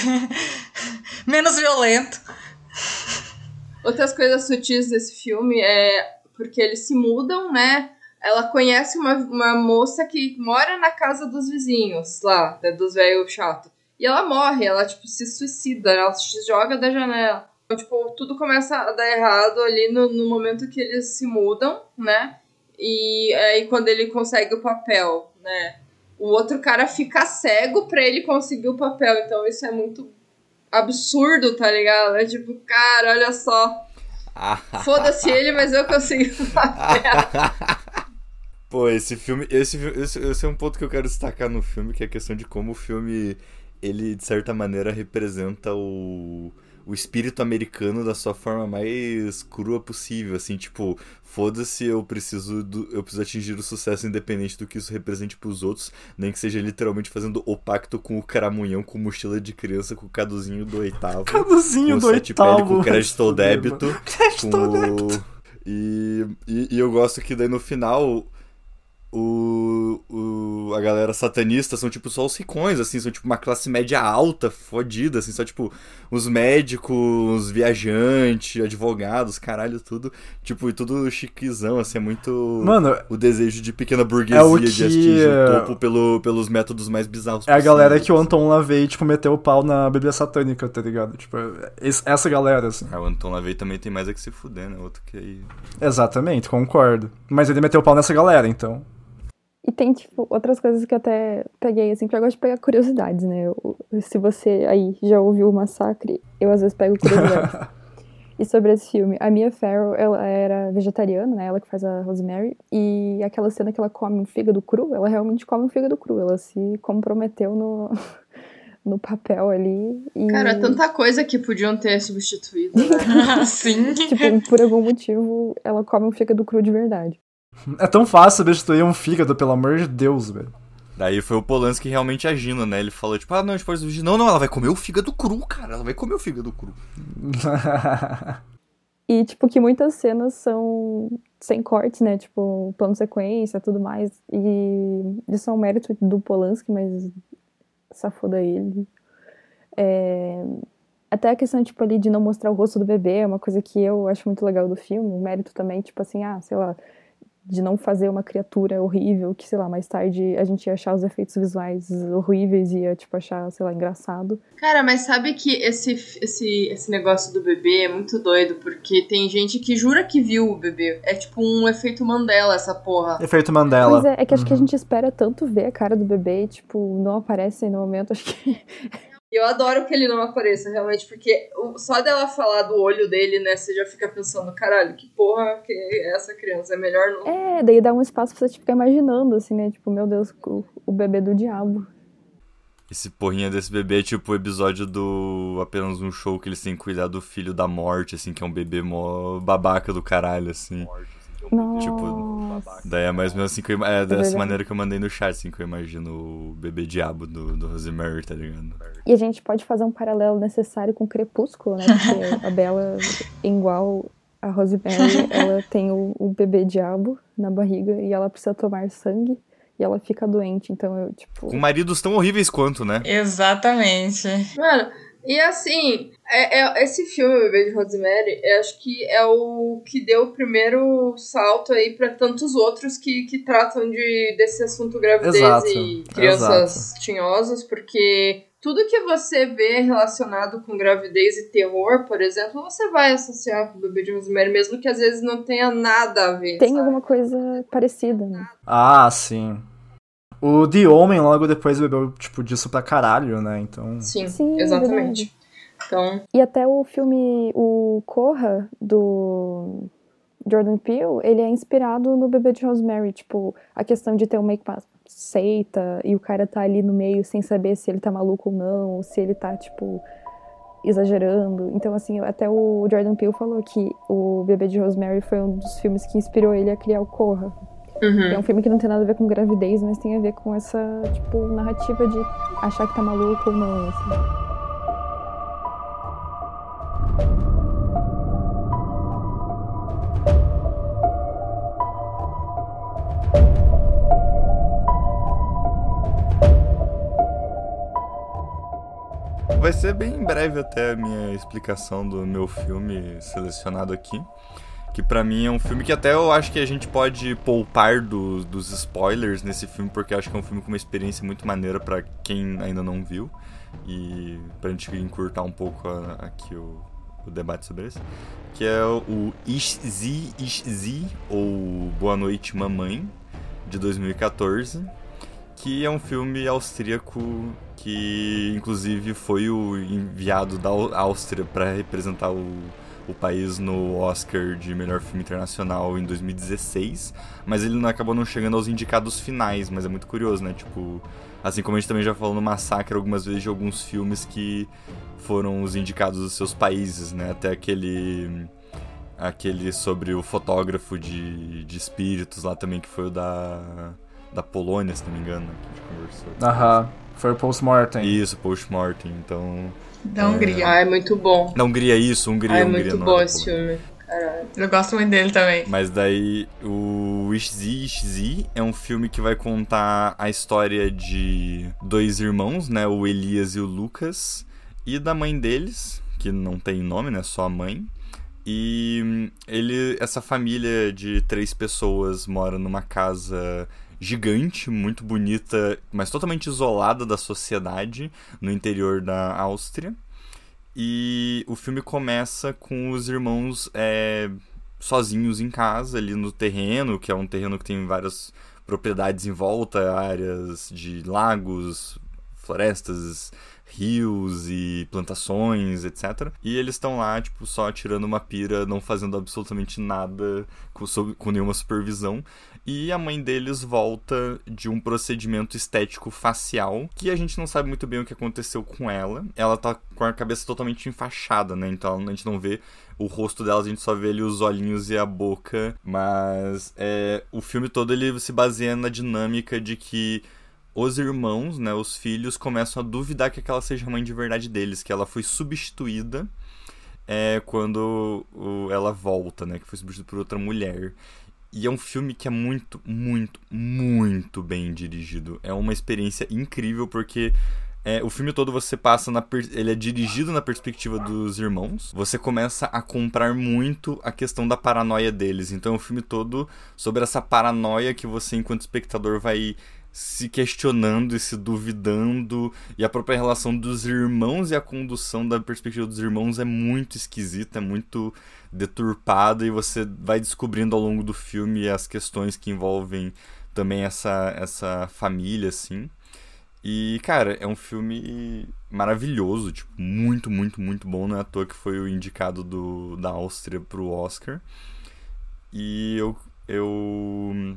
Menos violento. Outras coisas sutis desse filme é porque eles se mudam, né? Ela conhece uma, uma moça que mora na casa dos vizinhos, lá, dos velhos chato. E ela morre, ela, tipo, se suicida, ela se joga da janela. Então, tipo, tudo começa a dar errado ali no, no momento que eles se mudam, né? E aí quando ele consegue o papel, né? O outro cara fica cego pra ele conseguir o papel. Então isso é muito absurdo, tá ligado? É tipo, cara, olha só. Foda-se ele, mas eu consigo Pô, esse filme, esse, esse, esse é um ponto que eu quero destacar no filme, que é a questão de como o filme, ele, de certa maneira, representa o o espírito americano da sua forma mais crua possível, assim, tipo, foda-se, eu preciso do, eu preciso atingir o sucesso independente do que isso represente para os outros, nem que seja literalmente fazendo o pacto com o caramunhão com mochila de criança com o caduzinho do oitavo. Caduzinho do oitavo. com crédito ou débito. Crédito ou débito. E, e, e eu gosto que daí no final o, o, a galera satanista são tipo só os ricões, assim, são tipo uma classe média alta, fodida, assim, só tipo os médicos, viajantes, advogados, caralho, tudo, tipo, e tudo chiquezão, assim, é muito Mano, o desejo de pequena burguesia é que... de atingir o topo pelo, pelos métodos mais bizarros É a galera que o Anton LaVey, tipo, meteu o pau na Bíblia Satânica, tá ligado? Tipo, essa galera, assim. É, o Anton LaVey também tem mais é que se fuder, né? Outro que aí... Exatamente, concordo. Mas ele meteu o pau nessa galera, então... E tem, tipo, outras coisas que eu até peguei, assim, porque eu gosto de pegar curiosidades, né? Eu, se você aí já ouviu o Massacre, eu às vezes pego curiosidades. e sobre esse filme, a Mia Farrow, ela era vegetariana, né? Ela que faz a Rosemary. E aquela cena que ela come um fígado cru, ela realmente come um fígado cru. Ela se comprometeu no, no papel ali. E... Cara, tanta coisa que podiam ter substituído, né? Sim. tipo, por algum motivo, ela come um fígado cru de verdade. É tão fácil substituir um fígado, pelo amor de Deus, velho. Daí foi o Polanski realmente agindo, né? Ele falou, tipo, ah, não, a gente pode substituir. Não, não, ela vai comer o fígado cru, cara. Ela vai comer o fígado cru. e, tipo, que muitas cenas são sem cortes, né? Tipo, plano sequência, tudo mais. E isso é um mérito do Polanski, mas safoda ele. É... Até a questão, tipo, ali de não mostrar o rosto do bebê é uma coisa que eu acho muito legal do filme. O mérito também, tipo assim, ah, sei lá de não fazer uma criatura horrível, que, sei lá, mais tarde a gente ia achar os efeitos visuais horríveis e ia, tipo, achar, sei lá, engraçado. Cara, mas sabe que esse, esse, esse negócio do bebê é muito doido, porque tem gente que jura que viu o bebê. É tipo um efeito Mandela, essa porra. Efeito Mandela. Pois é, é que acho que a gente espera tanto ver a cara do bebê e, tipo, não aparece no momento, acho que... Eu adoro que ele não apareça, realmente, porque só dela falar do olho dele, né, você já fica pensando, caralho, que porra que é essa criança? É melhor não. É, daí dá um espaço pra você ficar imaginando, assim, né? Tipo, meu Deus, o, o bebê do diabo. Esse porrinha desse bebê é tipo o episódio do Apenas um Show que eles têm que cuidar do filho da morte, assim, que é um bebê mó babaca do caralho, assim. Nossa. Tipo, daí é mais ou menos assim que eu, é dessa maneira que eu mandei no chat, assim, que eu imagino o bebê diabo do, do Rosemary, tá ligado? E a gente pode fazer um paralelo necessário com Crepúsculo, né? Porque a Bela, igual a Rosemary, ela tem o, o bebê diabo na barriga e ela precisa tomar sangue e ela fica doente, então eu, tipo. Com maridos tão horríveis quanto, né? Exatamente. Mano, e assim, é, é, esse filme, O Bebê de Rosemary, eu acho que é o que deu o primeiro salto aí para tantos outros que, que tratam de, desse assunto gravidez Exato, e crianças exato. tinhosas, porque tudo que você vê relacionado com gravidez e terror, por exemplo, você vai associar com o Bebê de Rosemary, mesmo que às vezes não tenha nada a ver. Tem sabe? alguma coisa parecida, né? Ah, sim. O The Omen logo depois bebeu, tipo, disso pra caralho, né? Então. Sim, Sim, é exatamente. Então, E até o filme, o Corra, do Jordan Peele, ele é inspirado no Bebê de Rosemary. Tipo, a questão de ter uma seita e o cara tá ali no meio sem saber se ele tá maluco ou não, ou se ele tá, tipo, exagerando. Então, assim, até o Jordan Peele falou que o Bebê de Rosemary foi um dos filmes que inspirou ele a criar o Corra. Uhum. É um filme que não tem nada a ver com gravidez, mas tem a ver com essa, tipo, narrativa de achar que tá maluco ou não, assim. Vai ser bem breve até a minha explicação do meu filme selecionado aqui. Que pra mim é um filme que até eu acho que a gente pode poupar do- dos spoilers nesse filme, porque eu acho que é um filme com uma experiência muito maneira pra quem ainda não viu. E pra gente encurtar um pouco a- aqui o, o debate sobre isso. Que é o Ishzi Ishzi, ou Boa Noite Mamãe, de 2014 que é um filme austríaco que inclusive foi o enviado da Áustria para representar o, o país no Oscar de melhor filme internacional em 2016, mas ele não acabou não chegando aos indicados finais, mas é muito curioso, né? Tipo, assim como a gente também já falou no Massacre algumas vezes de alguns filmes que foram os indicados dos seus países, né? Até aquele aquele sobre o fotógrafo de, de espíritos lá também que foi o da da Polônia, se não me engano, que a gente conversou. Aham. Foi o post-mortem. Isso, post-mortem, então... Da Hungria. Ah, é muito bom. Na Hungria, isso, Hungria, Ah, é Hungria, muito bom esse filme. Caralho. Eu gosto muito dele também. Mas daí, o Ishzi Ishzi é um filme que vai contar a história de dois irmãos, né, o Elias e o Lucas, e da mãe deles, que não tem nome, né, só a mãe. E hum, ele, essa família de três pessoas mora numa casa gigante, muito bonita, mas totalmente isolada da sociedade, no interior da Áustria. E o filme começa com os irmãos é, sozinhos em casa, ali no terreno, que é um terreno que tem várias propriedades em volta, áreas de lagos, florestas, rios e plantações, etc. E eles estão lá, tipo, só tirando uma pira, não fazendo absolutamente nada com, com nenhuma supervisão. E a mãe deles volta de um procedimento estético facial, que a gente não sabe muito bem o que aconteceu com ela. Ela tá com a cabeça totalmente enfaixada, né? Então a gente não vê o rosto dela, a gente só vê ali os olhinhos e a boca. Mas é, o filme todo ele se baseia na dinâmica de que os irmãos, né, os filhos, começam a duvidar que aquela seja a mãe de verdade deles, que ela foi substituída é, quando o- ela volta, né, que foi substituída por outra mulher. E é um filme que é muito, muito, muito bem dirigido. É uma experiência incrível porque É, o filme todo você passa na. Ele é dirigido na perspectiva dos irmãos. Você começa a comprar muito a questão da paranoia deles. Então, o filme todo sobre essa paranoia que você, enquanto espectador, vai se questionando e se duvidando. E a própria relação dos irmãos e a condução da perspectiva dos irmãos é muito esquisita, é muito deturpada. E você vai descobrindo ao longo do filme as questões que envolvem também essa, essa família, assim. E, cara, é um filme maravilhoso, tipo, muito, muito, muito bom. Não é à toa que foi o indicado do, da Áustria pro Oscar. E eu, eu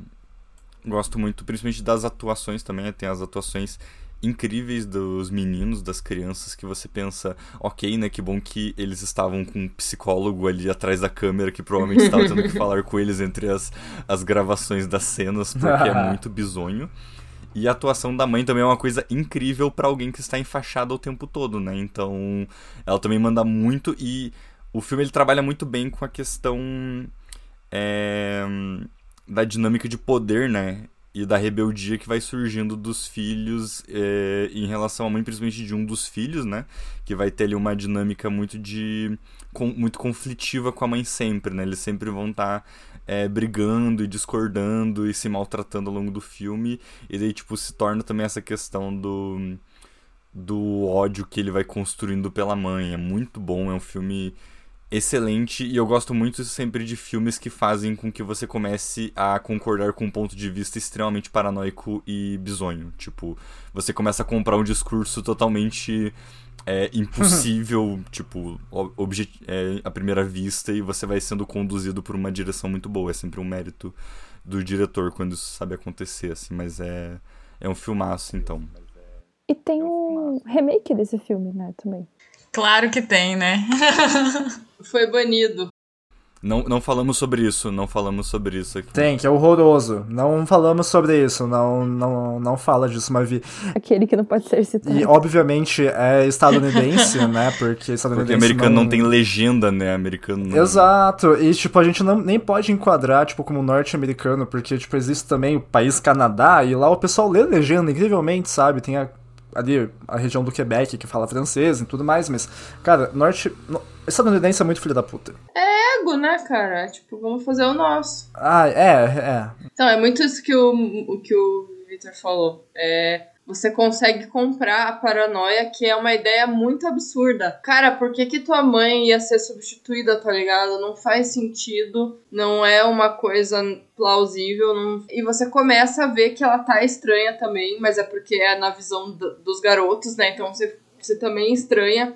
gosto muito, principalmente das atuações também. Tem as atuações incríveis dos meninos, das crianças, que você pensa, ok, né, que bom que eles estavam com um psicólogo ali atrás da câmera que provavelmente estava tendo que falar com eles entre as, as gravações das cenas, porque é muito bizonho. E a atuação da mãe também é uma coisa incrível para alguém que está enfaixado o tempo todo, né? Então, ela também manda muito e o filme ele trabalha muito bem com a questão é, da dinâmica de poder, né? E da rebeldia que vai surgindo dos filhos é, em relação à mãe, principalmente de um dos filhos, né? Que vai ter ali uma dinâmica muito de. Com, muito conflitiva com a mãe sempre, né? Eles sempre vão estar tá é, brigando e discordando e se maltratando ao longo do filme. E daí, tipo, se torna também essa questão do, do ódio que ele vai construindo pela mãe. É muito bom, é um filme excelente e eu gosto muito sempre de filmes que fazem com que você comece a concordar com um ponto de vista extremamente paranoico e bizonho. Tipo, você começa a comprar um discurso totalmente é impossível, tipo, é, à primeira vista, e você vai sendo conduzido por uma direção muito boa. É sempre um mérito do diretor quando isso sabe acontecer, assim, mas é, é um filmaço, então. E tem um remake desse filme, né, também. Claro que tem, né? Foi banido. Não, não falamos sobre isso, não falamos sobre isso aqui. Tem, que é horroroso. Não falamos sobre isso, não, não, não fala disso, mas vi. Aquele que não pode ser citado. E, obviamente, é estadunidense, né? Porque estadunidense. Porque americano não... não, tem legenda, né? Americano não... Exato. E, tipo, a gente não, nem pode enquadrar, tipo, como norte-americano, porque, tipo, existe também o país Canadá, e lá o pessoal lê legenda incrivelmente, sabe? Tem a ali a região do Quebec que fala francês e tudo mais, mas, cara, norte. No, estadunidense é muito filho da puta. É ego, né, cara? Tipo, vamos fazer o nosso. Ah, é, é. Então, é muito isso que o, o que o Victor falou. É você consegue comprar a paranoia, que é uma ideia muito absurda. Cara, por que, que tua mãe ia ser substituída, tá ligado? Não faz sentido, não é uma coisa plausível. Não... E você começa a ver que ela tá estranha também, mas é porque é na visão dos garotos, né? Então você, você também estranha.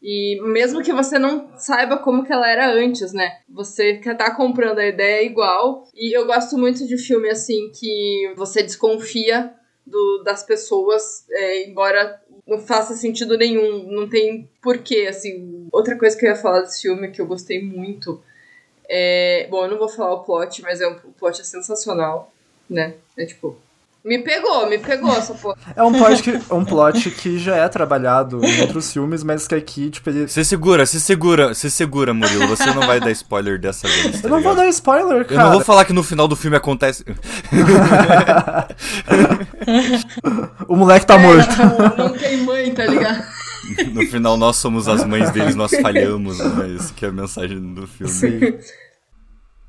E mesmo que você não saiba como que ela era antes, né? Você tá comprando a ideia igual. E eu gosto muito de filme assim que você desconfia do, das pessoas, é, embora não faça sentido nenhum, não tem porquê, assim. Outra coisa que eu ia falar desse filme que eu gostei muito é... Bom, eu não vou falar o plot, mas é um, o plot é sensacional, né? É tipo, me pegou, me pegou essa porra. É um plot, que, um plot que já é trabalhado em outros filmes, mas que aqui, tipo, ele... Se segura, se segura, se segura, Murilo. Você não vai dar spoiler dessa vez, tá Eu não vou dar spoiler, cara. Eu não vou falar que no final do filme acontece... o moleque tá é, morto. Não, não tem mãe, tá ligado? No final, nós somos as mães deles, nós falhamos, né? Essa que é a mensagem do filme. Sim.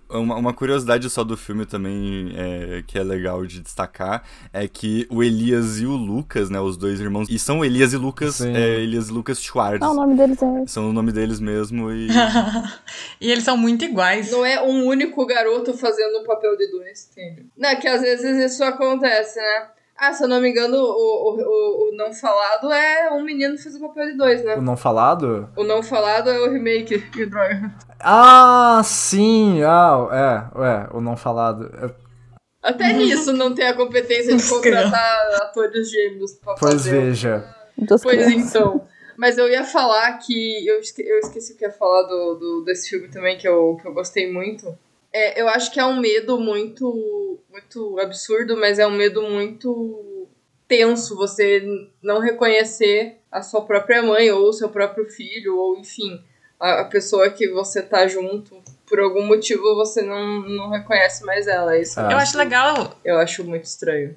Uma, uma, curiosidade só do filme também é, que é legal de destacar é que o Elias e o Lucas, né, os dois irmãos, e são Elias e Lucas, é, Elias e Lucas Schwartz. Ah, o nome deles é. São o nome deles mesmo e. e eles são muito iguais. Não é um único garoto fazendo um papel de dois, entende? Não, que às vezes isso acontece, né? Ah, se eu não me engano, o, o, o, o Não Falado é um menino que fez o papel de dois, né? O Não Falado? O Não Falado é o remake, que droga. Ah, sim! Ah, é, é, o Não Falado. É... Até nisso não tem a competência de contratar atores gêmeos pra pois fazer. Pois veja. Pois então. Mas eu ia falar que. Eu, esque, eu esqueci o que ia falar do, do, desse filme também, que eu, que eu gostei muito. É, eu acho que é um medo muito, muito absurdo, mas é um medo muito tenso você não reconhecer a sua própria mãe ou o seu próprio filho, ou enfim, a, a pessoa que você tá junto. Por algum motivo você não, não reconhece mais ela. Isso eu acho legal. Eu acho muito estranho.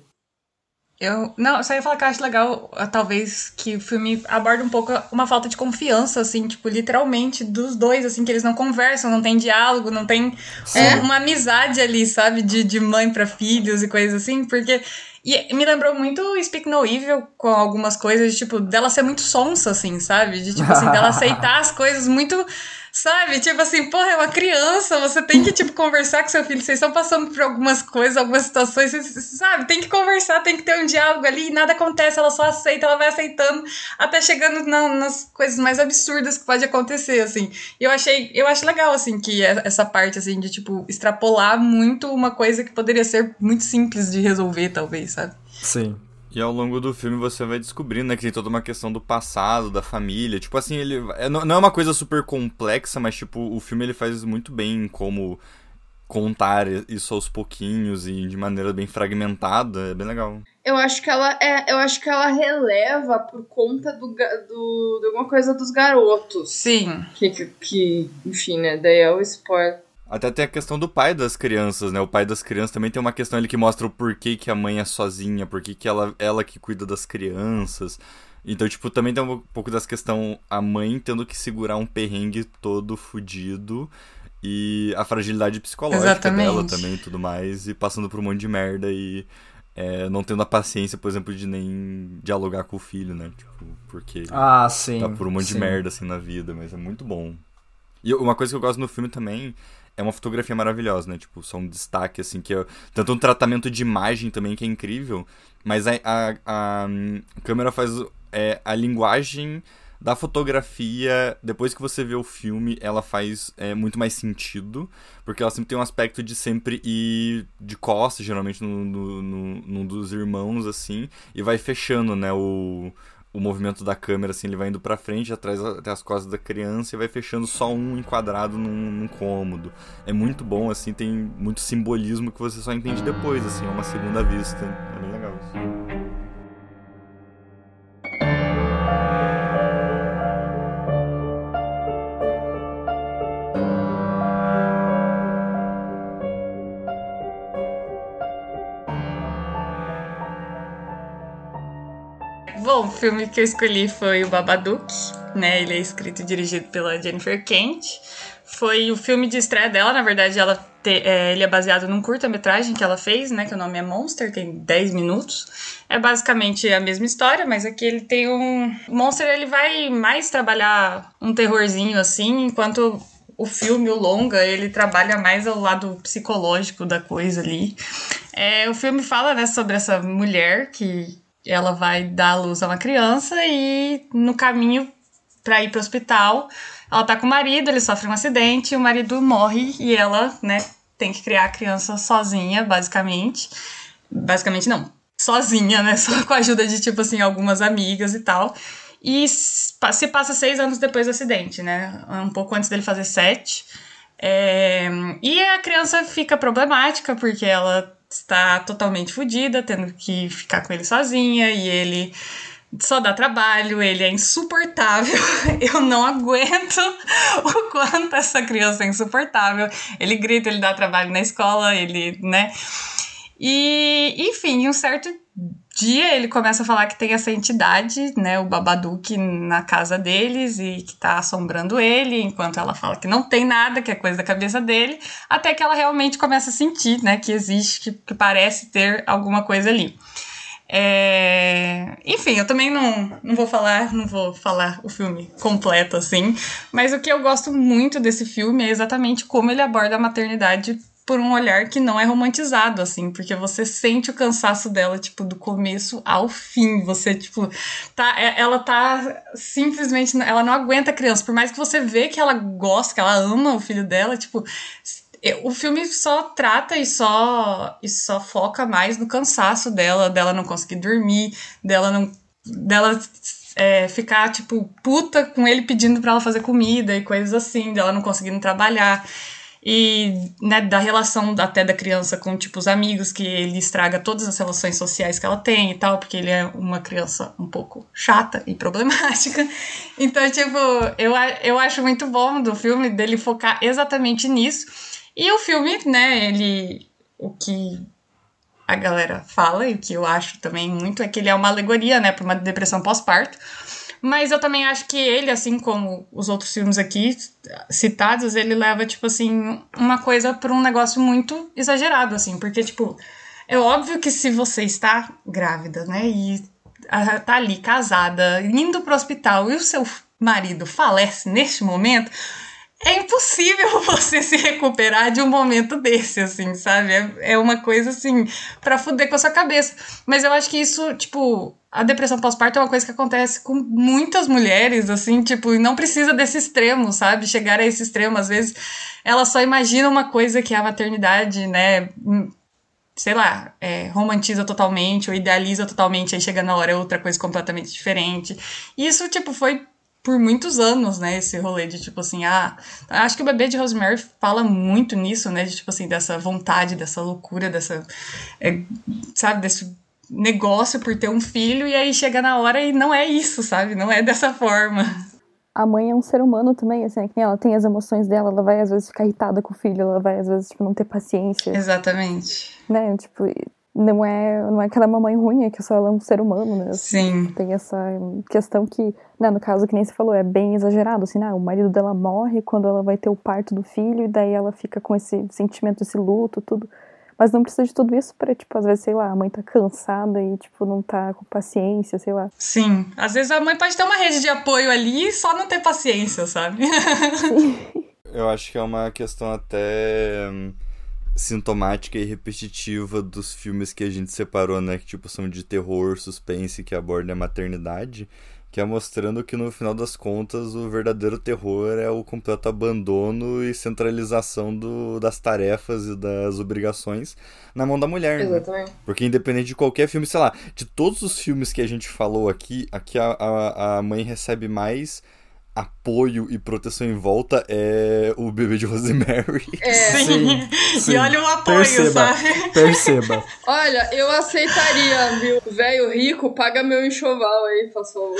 Eu, não, eu só ia falar que eu acho legal, ah, talvez, que o filme aborda um pouco uma falta de confiança, assim, tipo, literalmente, dos dois, assim, que eles não conversam, não tem diálogo, não tem é, uma amizade ali, sabe, de, de mãe para filhos e coisas assim, porque. E me lembrou muito Speak No Evil com algumas coisas, de, tipo, dela ser muito sonsa, assim, sabe? De, tipo, assim, dela aceitar as coisas muito Sabe? Tipo assim, porra, é uma criança, você tem que, tipo, conversar com seu filho. Vocês estão passando por algumas coisas, algumas situações, você, sabe? Tem que conversar, tem que ter um diálogo ali e nada acontece, ela só aceita, ela vai aceitando, até chegando na, nas coisas mais absurdas que pode acontecer, assim. Eu achei, eu acho legal, assim, que é essa parte, assim, de, tipo, extrapolar muito uma coisa que poderia ser muito simples de resolver, talvez, sabe? Sim. E ao longo do filme você vai descobrindo, né, que tem toda uma questão do passado, da família. Tipo assim, ele. É, não é uma coisa super complexa, mas, tipo, o filme ele faz muito bem como contar isso aos pouquinhos e de maneira bem fragmentada. É bem legal. Eu acho que ela é. Eu acho que ela releva por conta do, do, de alguma coisa dos garotos. Sim. Que, que, que enfim, né? Daí é o spoiler. Até tem a questão do pai das crianças, né? O pai das crianças também tem uma questão ali que mostra o porquê que a mãe é sozinha, porquê que ela, ela que cuida das crianças. Então, tipo, também tem um pouco das questão a mãe tendo que segurar um perrengue todo fudido e a fragilidade psicológica Exatamente. dela também e tudo mais, e passando por um monte de merda e é, não tendo a paciência, por exemplo, de nem dialogar com o filho, né? Tipo, porque ah, sim, tá por um monte sim. de merda assim na vida, mas é muito bom. E uma coisa que eu gosto no filme também é uma fotografia maravilhosa, né? Tipo, só um destaque, assim, que é. Tanto um tratamento de imagem também que é incrível, mas a, a, a, a câmera faz é, a linguagem da fotografia, depois que você vê o filme, ela faz é, muito mais sentido, porque ela sempre tem um aspecto de sempre ir de costas, geralmente, no, no, no, num dos irmãos, assim, e vai fechando, né, o, o movimento da câmera, assim, ele vai indo pra frente, atrás até as costas da criança e vai fechando só um enquadrado num, num, cômodo. É muito bom, assim, tem muito simbolismo que você só entende depois, assim, é uma segunda vista. É bem legal isso. Bom, o filme que eu escolhi foi o Babadook, né? Ele é escrito e dirigido pela Jennifer Kent. Foi o filme de estreia dela, na verdade, ela te, é, ele é baseado num curta-metragem que ela fez, né? Que o nome é Monster, tem 10 minutos. É basicamente a mesma história, mas aqui ele tem um. Monster ele vai mais trabalhar um terrorzinho assim, enquanto o filme, o longa, ele trabalha mais ao lado psicológico da coisa ali. É, o filme fala né, sobre essa mulher que ela vai dar à luz a uma criança e no caminho para ir para o hospital, ela tá com o marido, ele sofre um acidente, o marido morre e ela, né, tem que criar a criança sozinha, basicamente. Basicamente não, sozinha, né, só com a ajuda de tipo assim algumas amigas e tal. E se passa seis anos depois do acidente, né, um pouco antes dele fazer sete. É... E a criança fica problemática porque ela está totalmente fodida, tendo que ficar com ele sozinha e ele só dá trabalho, ele é insuportável. Eu não aguento o quanto essa criança é insuportável. Ele grita, ele dá trabalho na escola, ele, né? E, enfim, um certo dia ele começa a falar que tem essa entidade, né, o Babadook, na casa deles e que tá assombrando ele, enquanto ela fala que não tem nada, que é coisa da cabeça dele, até que ela realmente começa a sentir, né, que existe, que, que parece ter alguma coisa ali. É... Enfim, eu também não, não vou falar, não vou falar o filme completo assim, mas o que eu gosto muito desse filme é exatamente como ele aborda a maternidade por um olhar que não é romantizado, assim, porque você sente o cansaço dela, tipo, do começo ao fim. Você, tipo, tá, é, ela tá simplesmente. Ela não aguenta a criança. Por mais que você vê que ela gosta, que ela ama o filho dela, tipo. É, o filme só trata e só, e só foca mais no cansaço dela, dela não conseguir dormir, dela não. dela é, ficar, tipo, puta com ele pedindo para ela fazer comida e coisas assim, dela não conseguindo trabalhar e né, da relação até da criança com tipo os amigos que ele estraga todas as relações sociais que ela tem e tal porque ele é uma criança um pouco chata e problemática então tipo eu, eu acho muito bom do filme dele focar exatamente nisso e o filme né ele o que a galera fala, e o que eu acho também muito, é que ele é uma alegoria, né, para uma depressão pós-parto. Mas eu também acho que ele, assim como os outros filmes aqui citados, ele leva, tipo assim, uma coisa para um negócio muito exagerado, assim. Porque, tipo, é óbvio que se você está grávida, né, e tá ali casada, indo pro hospital e o seu marido falece neste momento, é impossível você se recuperar de um momento desse, assim, sabe? É, é uma coisa, assim, pra fuder com a sua cabeça. Mas eu acho que isso, tipo, a depressão pós-parto é uma coisa que acontece com muitas mulheres, assim, tipo, e não precisa desse extremo, sabe? Chegar a esse extremo. Às vezes, ela só imagina uma coisa que é a maternidade, né? Sei lá, é, romantiza totalmente ou idealiza totalmente, aí chega na hora é outra coisa completamente diferente. E isso, tipo, foi por muitos anos, né, esse rolê de tipo assim, ah, acho que o bebê de Rosemary fala muito nisso, né, de tipo assim, dessa vontade, dessa loucura, dessa, é, sabe, desse negócio por ter um filho e aí chega na hora e não é isso, sabe, não é dessa forma. A mãe é um ser humano também, assim, é que ela tem as emoções dela, ela vai às vezes ficar irritada com o filho, ela vai às vezes, tipo, não ter paciência. Exatamente. Né, tipo, não é, não é aquela mamãe ruim, é que só ela é um ser humano, né? Sim. Tem essa questão que, né, no caso que nem você falou, é bem exagerado, assim, né? O marido dela morre quando ela vai ter o parto do filho, e daí ela fica com esse sentimento, esse luto, tudo. Mas não precisa de tudo isso pra, tipo, às vezes, sei lá, a mãe tá cansada e, tipo, não tá com paciência, sei lá. Sim. Às vezes a mãe pode ter uma rede de apoio ali e só não ter paciência, sabe? Sim. Eu acho que é uma questão até sintomática e repetitiva dos filmes que a gente separou, né? Que tipo são de terror, suspense, que abordam a maternidade, que é mostrando que no final das contas o verdadeiro terror é o completo abandono e centralização do, das tarefas e das obrigações na mão da mulher. Né? Exatamente. Né? Porque independente de qualquer filme, sei lá, de todos os filmes que a gente falou aqui, aqui a, a, a mãe recebe mais apoio e proteção em volta é o bebê de Rosemary. É. Sim, sim. E olha o apoio, perceba, sabe? Perceba. Olha, eu aceitaria, viu? Velho rico, paga meu enxoval aí, por favor.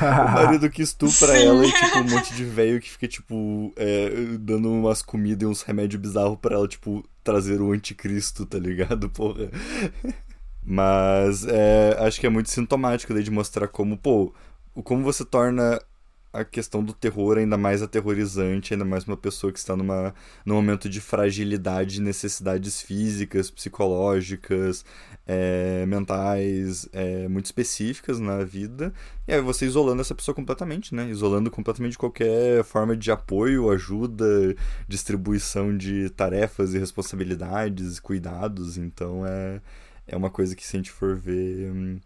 o marido que estupra Sim. ela e, tipo, um monte de velho que fica, tipo, é, dando umas comidas e uns remédios bizarros pra ela, tipo, trazer o anticristo, tá ligado, porra? Mas é, acho que é muito sintomático daí de mostrar como, pô, como você torna a questão do terror ainda mais aterrorizante, ainda mais uma pessoa que está numa, num momento de fragilidade, necessidades físicas, psicológicas, é, mentais, é, muito específicas na vida, e aí você isolando essa pessoa completamente, né? Isolando completamente qualquer forma de apoio, ajuda, distribuição de tarefas e responsabilidades, cuidados, então é, é uma coisa que se a gente for ver... Hum,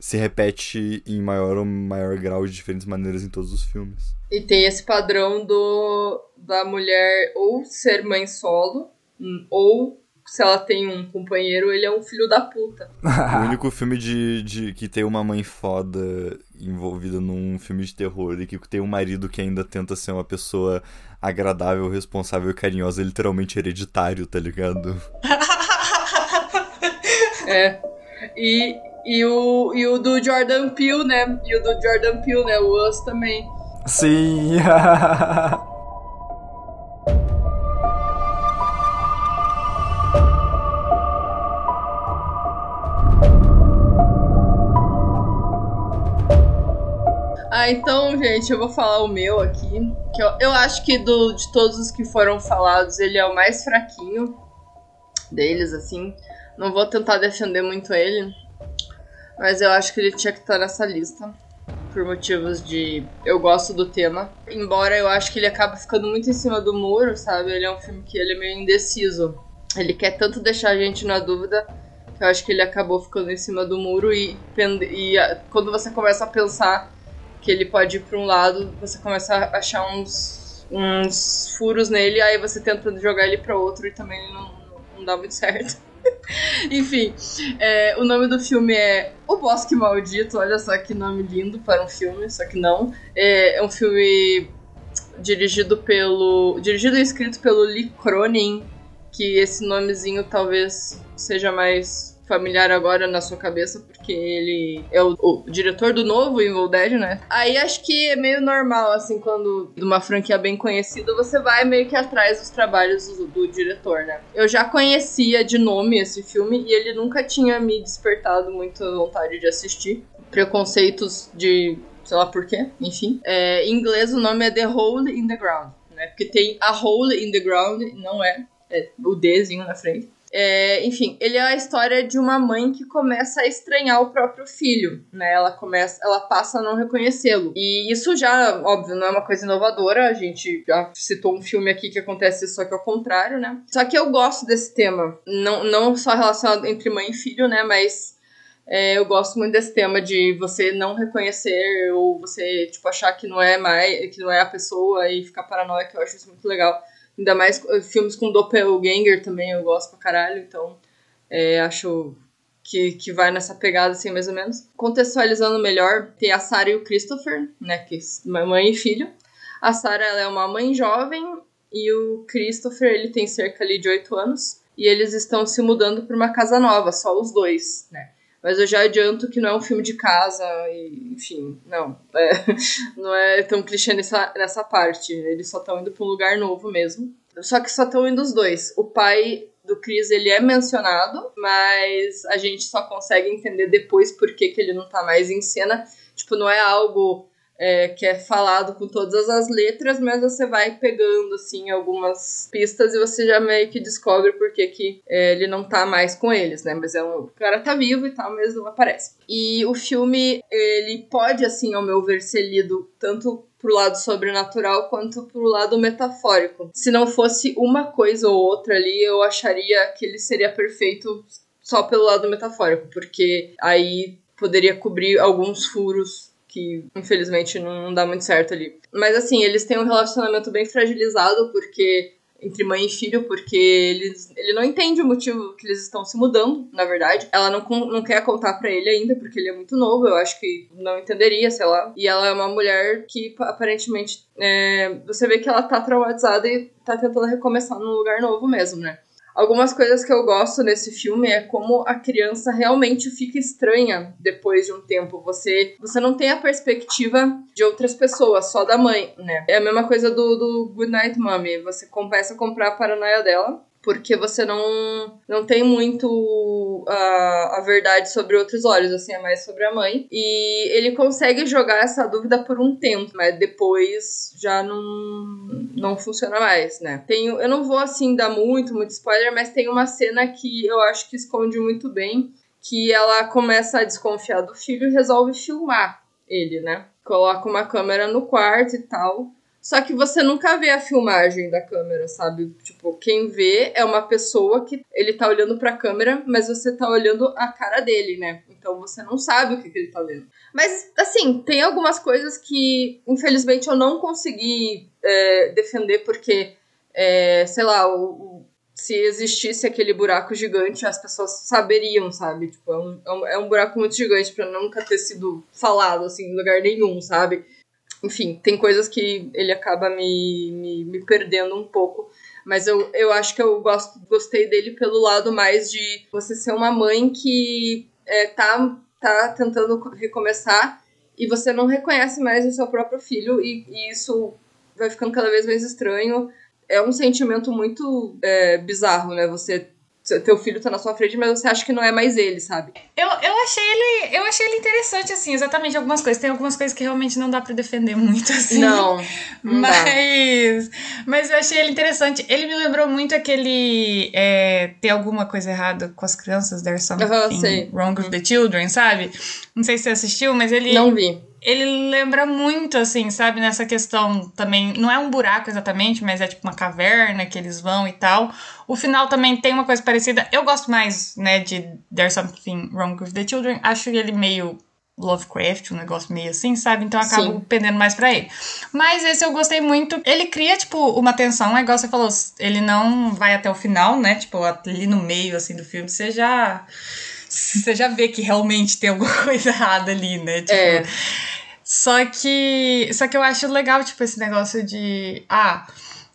se repete em maior ou maior grau de diferentes maneiras em todos os filmes. E tem esse padrão do da mulher ou ser mãe solo, hum, ou se ela tem um companheiro, ele é um filho da puta. o único filme de, de que tem uma mãe foda envolvida num filme de terror e que tem um marido que ainda tenta ser uma pessoa agradável, responsável e carinhosa, literalmente hereditário, tá ligado? é. E, e o, e o do Jordan Peele, né? E o do Jordan Peele, né? O Us também. Sim. Ah, então, gente, eu vou falar o meu aqui. Que eu, eu acho que do, de todos os que foram falados, ele é o mais fraquinho deles, assim. Não vou tentar defender muito ele. Mas eu acho que ele tinha que estar nessa lista. Por motivos de. Eu gosto do tema. Embora eu acho que ele acaba ficando muito em cima do muro, sabe? Ele é um filme que ele é meio indeciso. Ele quer tanto deixar a gente na dúvida que eu acho que ele acabou ficando em cima do muro e, e quando você começa a pensar que ele pode ir para um lado, você começa a achar uns, uns furos nele, aí você tenta jogar ele para outro e também não, não dá muito certo. Enfim, é, o nome do filme é O Bosque Maldito. Olha só que nome lindo para um filme, só que não. É, é um filme dirigido pelo. dirigido e escrito pelo Lee Cronin, que esse nomezinho talvez seja mais familiar agora na sua cabeça, porque ele é o, o, diretor do novo Evil Dead, né? Aí acho que é meio normal, assim, quando de uma franquia bem conhecida, você vai meio que atrás dos trabalhos do, do diretor, né? Eu já conhecia de nome esse filme e ele nunca tinha me despertado muita vontade de assistir. Preconceitos de sei lá por quê, enfim. É, em inglês o nome é The Hole in the Ground, né? Porque tem a hole in the ground, não é, é o Dzinho na frente. É, enfim, ele é a história de uma mãe que começa a estranhar o próprio filho, né? Ela começa, ela passa a não reconhecê-lo. E isso já, óbvio, não é uma coisa inovadora. A gente já citou um filme aqui que acontece só que ao contrário, né? Só que eu gosto desse tema, não, não só relacionado entre mãe e filho, né? Mas é, eu gosto muito desse tema de você não reconhecer ou você tipo achar que não é mais, que não é a pessoa e ficar paranoico. Eu acho isso muito legal. Ainda mais filmes com doppelganger também eu gosto pra caralho, então é, acho que, que vai nessa pegada assim, mais ou menos. Contextualizando melhor, tem a Sarah e o Christopher, né, que mãe e filho. A Sarah ela é uma mãe jovem e o Christopher ele tem cerca ali de 8 anos e eles estão se mudando para uma casa nova, só os dois, né? Mas eu já adianto que não é um filme de casa, e, enfim, não. É, não é tão clichê nessa, nessa parte. Eles só estão indo para um lugar novo mesmo. Só que só estão indo os dois. O pai do Chris, ele é mencionado, mas a gente só consegue entender depois por que, que ele não tá mais em cena. Tipo, não é algo é, que é falado com todas as letras, mas você vai pegando, assim, algumas pistas e você já meio que descobre por que, que é, ele não tá mais com eles, né? Mas é um, o cara tá vivo e tal, mas não aparece. E o filme, ele pode, assim, ao meu ver, ser lido tanto pro lado sobrenatural quanto pro lado metafórico. Se não fosse uma coisa ou outra ali, eu acharia que ele seria perfeito só pelo lado metafórico, porque aí poderia cobrir alguns furos que infelizmente não dá muito certo ali. Mas assim, eles têm um relacionamento bem fragilizado porque entre mãe e filho, porque eles, ele não entende o motivo que eles estão se mudando, na verdade. Ela não, não quer contar para ele ainda, porque ele é muito novo, eu acho que não entenderia, sei lá. E ela é uma mulher que aparentemente é, você vê que ela tá traumatizada e tá tentando recomeçar num lugar novo mesmo, né? Algumas coisas que eu gosto nesse filme é como a criança realmente fica estranha depois de um tempo. Você, você não tem a perspectiva de outras pessoas, só da mãe, né? É a mesma coisa do, do Good Night Mommy. Você começa a comprar a paranoia dela porque você não não tem muito a, a verdade sobre outros olhos, assim, é mais sobre a mãe. E ele consegue jogar essa dúvida por um tempo, mas depois já não, não funciona mais, né? Tem, eu não vou, assim, dar muito, muito spoiler, mas tem uma cena que eu acho que esconde muito bem, que ela começa a desconfiar do filho e resolve filmar ele, né? Coloca uma câmera no quarto e tal. Só que você nunca vê a filmagem da câmera, sabe? Tipo, quem vê é uma pessoa que ele tá olhando pra câmera, mas você tá olhando a cara dele, né? Então você não sabe o que, que ele tá vendo. Mas, assim, tem algumas coisas que, infelizmente, eu não consegui é, defender porque, é, sei lá, o, o, se existisse aquele buraco gigante, as pessoas saberiam, sabe? Tipo, é um, é um é buraco muito gigante para nunca ter sido falado, assim, em lugar nenhum, sabe? Enfim, tem coisas que ele acaba me, me, me, perdendo um pouco. Mas eu, eu acho que eu gosto, gostei dele pelo lado mais de você ser uma mãe que é, tá, tá tentando recomeçar e você não reconhece mais o seu próprio filho e, e isso vai ficando cada vez mais estranho. É um sentimento muito é, bizarro, né? Você teu filho tá na sua frente, mas você acha que não é mais ele, sabe? Eu, eu achei ele. Eu achei ele interessante, assim, exatamente algumas coisas. Tem algumas coisas que realmente não dá para defender muito, assim. Não. não mas. Dá. Mas eu achei ele interessante. Ele me lembrou muito aquele. É, ter alguma coisa errada com as crianças, there's something uhum, wrong with the children, sabe? Não sei se você assistiu, mas ele. Não vi ele lembra muito, assim, sabe, nessa questão também. Não é um buraco exatamente, mas é tipo uma caverna que eles vão e tal. O final também tem uma coisa parecida. Eu gosto mais, né, de There's Something Wrong with the Children. Acho ele meio Lovecraft, um negócio meio assim, sabe? Então eu acabo Sim. pendendo mais para ele. Mas esse eu gostei muito. Ele cria, tipo, uma tensão, é igual você falou, ele não vai até o final, né? Tipo, ali no meio, assim, do filme, você já você já vê que realmente tem alguma coisa errada ali, né? Tipo, é. Só que. Só que eu acho legal, tipo, esse negócio de. Ah.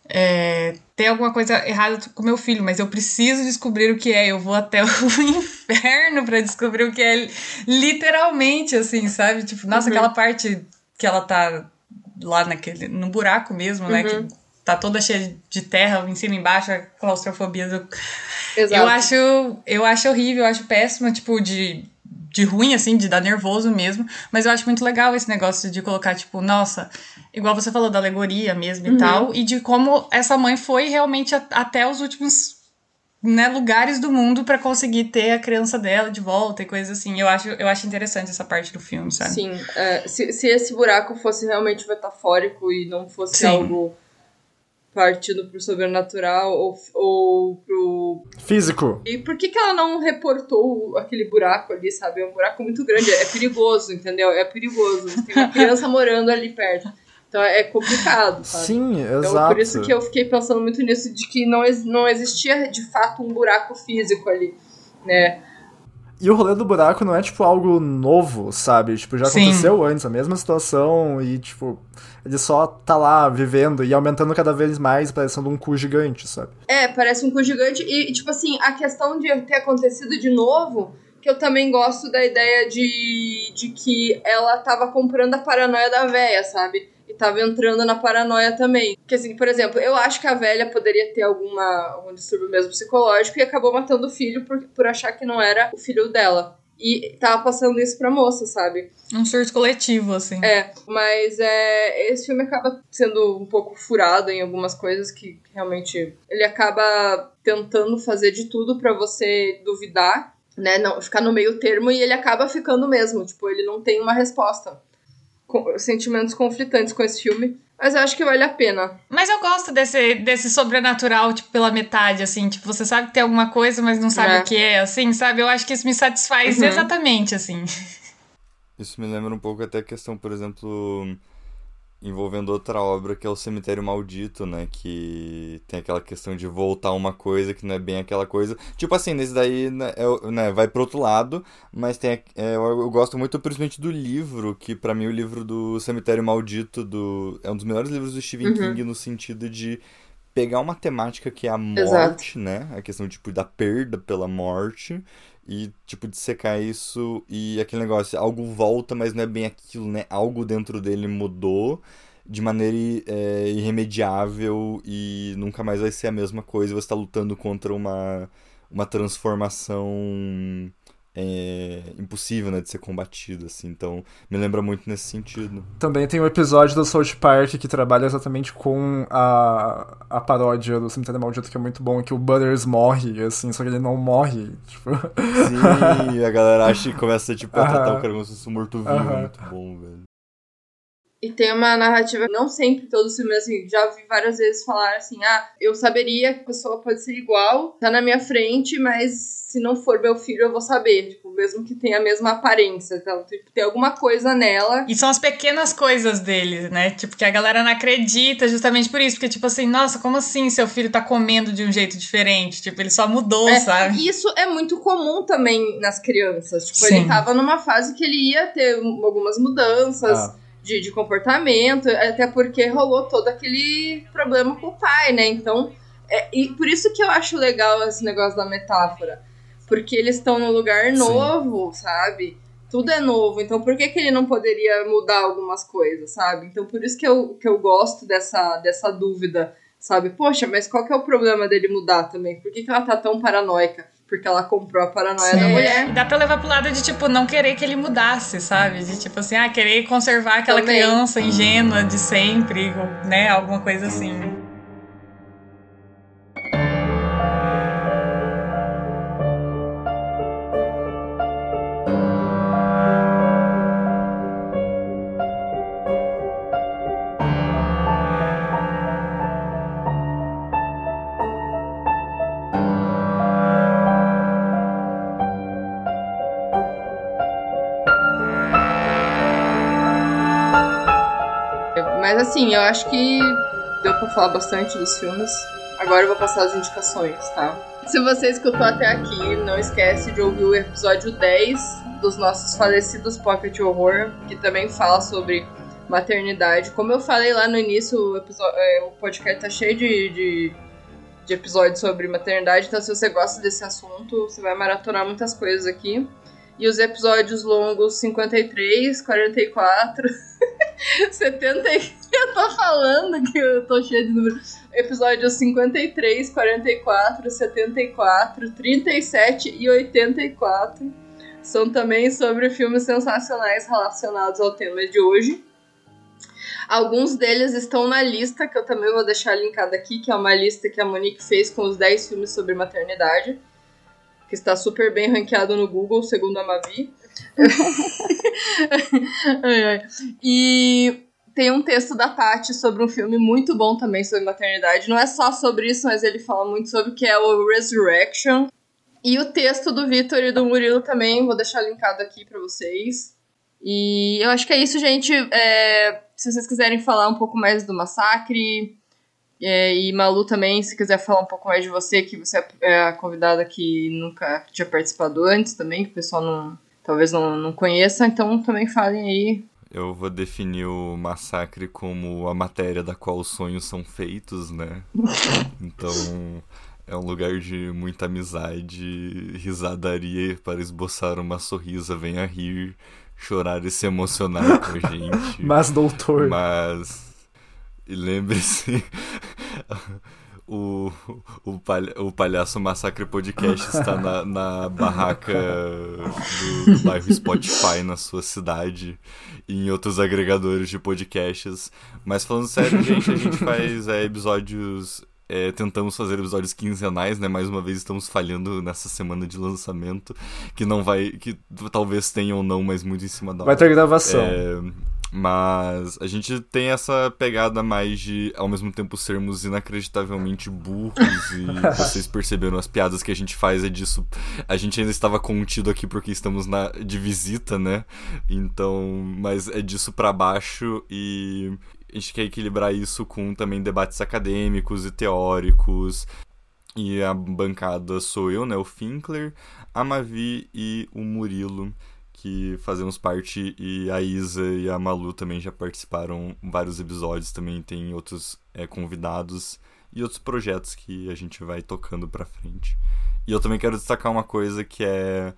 é, tem alguma coisa errada com meu filho, mas eu preciso descobrir o que é. Eu vou até o inferno para descobrir o que é, literalmente, assim, sabe? Tipo, nossa, uhum. aquela parte que ela tá lá naquele, no buraco mesmo, né? Uhum. Que tá toda cheia de terra, em cima e embaixo, a claustrofobia do. Exato. Eu acho, eu acho horrível, eu acho péssima, tipo, de de ruim, assim, de dar nervoso mesmo. Mas eu acho muito legal esse negócio de colocar, tipo, nossa, igual você falou da alegoria mesmo uhum. e tal, e de como essa mãe foi realmente a, até os últimos né, lugares do mundo para conseguir ter a criança dela de volta e coisas assim. Eu acho, eu acho interessante essa parte do filme, sabe? Sim, é, se, se esse buraco fosse realmente metafórico e não fosse Sim. algo partindo pro sobrenatural ou, ou pro. Físico. E por que, que ela não reportou aquele buraco ali, sabe? É um buraco muito grande, é perigoso, entendeu? É perigoso. Tem uma criança morando ali perto. Então é complicado, sabe? Sim, Então, exato. por isso que eu fiquei pensando muito nisso, de que não, não existia de fato um buraco físico ali, né? E o rolê do buraco não é, tipo, algo novo, sabe? Tipo, já Sim. aconteceu antes, a mesma situação, e, tipo, ele só tá lá vivendo e aumentando cada vez mais, parecendo um cu gigante, sabe? É, parece um cu gigante. E, tipo assim, a questão de ter acontecido de novo, que eu também gosto da ideia de, de que ela tava comprando a paranoia da véia, sabe? Tava entrando na paranoia também. Porque, assim, por exemplo, eu acho que a velha poderia ter alguma, algum distúrbio mesmo psicológico e acabou matando o filho por, por achar que não era o filho dela. E tava passando isso pra moça, sabe? Um surto coletivo, assim. É, mas é, esse filme acaba sendo um pouco furado em algumas coisas que realmente ele acaba tentando fazer de tudo pra você duvidar, né, não ficar no meio termo e ele acaba ficando mesmo, tipo, ele não tem uma resposta. Sentimentos conflitantes com esse filme, mas eu acho que vale a pena. Mas eu gosto desse, desse sobrenatural, tipo, pela metade, assim. Tipo, você sabe que tem alguma coisa, mas não sabe É. o que é, assim, sabe? Eu acho que isso me satisfaz Uhum. exatamente, assim. Isso me lembra um pouco até a questão, por exemplo, envolvendo outra obra que é o Cemitério Maldito, né? Que tem aquela questão de voltar uma coisa que não é bem aquela coisa. Tipo assim, nesse daí né, é né, vai pro outro lado, mas tem, é, eu, gosto muito principalmente do livro, que pra mim o livro do Cemitério Maldito do, é um dos melhores livros do Stephen Uhum. King no sentido de pegar uma temática que é a morte, Exato. né? A questão tipo da perda pela morte e tipo de secar isso e aquele negócio, algo volta, mas não é bem aquilo, né? Algo dentro dele mudou de maneira é, irremediável e nunca mais vai ser a mesma coisa. Você está lutando contra uma, uma transformação é, impossível, né, de ser combatida, assim. Então, me lembra muito nesse sentido. Também tem um episódio do South Park que trabalha exatamente com a, a paródia do Cemitério Maldito, que é muito bom, que o Butters morre, assim, só que ele não morre, tipo... Sim, a galera acha que começa tipo, a tratar Aham. o cara como se fosse um morto-vivo. Aham. Muito bom, velho. E tem uma narrativa, não sempre todos os filmes, assim, já vi várias vezes falar assim, ah, eu saberia que a pessoa pode ser igual, tá na minha frente, mas se não for meu filho, eu vou saber, tipo, mesmo que tenha a mesma aparência, então, tipo, tem alguma coisa nela. E são as pequenas coisas dele, né? Tipo, que a galera não acredita justamente por isso. Porque, tipo assim, nossa, como assim seu filho tá comendo de um jeito diferente? Tipo, ele só mudou, É, sabe? E isso é muito comum também nas crianças. Tipo, Sim. ele tava numa fase que ele ia ter um- algumas mudanças Ah. De, de comportamento, até porque rolou todo aquele problema com o pai, né? Então, é, e por isso que eu acho legal esse negócio da metáfora. Porque eles estão num lugar Sim. novo, sabe? Tudo é novo, então por que, que ele não poderia mudar algumas coisas, sabe? Então por isso que eu, que eu gosto dessa, dessa dúvida, sabe? Poxa, mas qual que é o problema dele mudar também? Por que, que ela tá tão paranoica? Porque ela comprou a paranoia da É, mulher. Dá pra levar pro lado de, tipo, não querer que ele mudasse, sabe? De, tipo assim, ah, querer conservar aquela Também. criança ingênua de sempre, né? Alguma coisa assim. Assim, eu acho que deu pra falar bastante dos filmes. Agora eu vou passar as indicações, tá? Se você escutou até aqui, não esquece de ouvir o episódio 10 dos nossos falecidos Pocket Horror, que também fala sobre maternidade. Como eu falei lá no início, o, episódio, é, o podcast tá cheio de, de, de episódios sobre maternidade, então se você gosta desse assunto, você vai maratonar muitas coisas aqui. E os episódios longos 53, 44, 70. Eu tô falando que eu tô cheio de números. Episódios 53, 44, 74, 37 e 84 são também sobre filmes sensacionais relacionados ao tema de hoje. Alguns deles estão na lista, que eu também vou deixar linkada aqui, que é uma lista que a Monique fez com os 10 filmes sobre maternidade que está super bem ranqueado no Google, segundo a Mavi. e tem um texto da Paty sobre um filme muito bom também sobre maternidade. Não é só sobre isso, mas ele fala muito sobre que é o Resurrection. E o texto do Vitor e do Murilo também, vou deixar linkado aqui para vocês. E eu acho que é isso, gente. É, se vocês quiserem falar um pouco mais do massacre, é, e Malu também, se quiser falar um pouco mais de você, que você é a convidada que nunca tinha participado antes também, que o pessoal não, talvez não, não conheça, então também falem aí. Eu vou definir o massacre como a matéria da qual os sonhos são feitos, né? Então, é um lugar de muita amizade, risadaria para esboçar uma sorrisa, venha rir, chorar e se emocionar com a gente. Mas, doutor. Mas e lembre-se, o, o, palha, o Palhaço Massacre Podcast está na, na barraca do, do, bairro Spotify na sua cidade e em outros agregadores de podcasts. Mas falando sério, gente, a gente faz é, episódios. É, tentamos fazer episódios quinzenais, né? Mais uma vez estamos falhando nessa semana de lançamento, que não vai. que talvez tenha ou não, mas muito em cima da Vai ter gravação. É, mas a gente tem essa pegada mais de, ao mesmo tempo, sermos inacreditavelmente burros e vocês perceberam as piadas que a gente faz é disso. A gente ainda estava contido aqui porque estamos na, de visita, né? Então, mas é disso para baixo e a gente quer equilibrar isso com também debates acadêmicos e teóricos. E a bancada sou eu, né? O Finkler, a Mavi e o Murilo que fazemos parte e a Isa e a Malu também já participaram em vários episódios, também tem outros é, convidados e outros projetos que a gente vai tocando pra frente. E eu também quero destacar uma coisa que é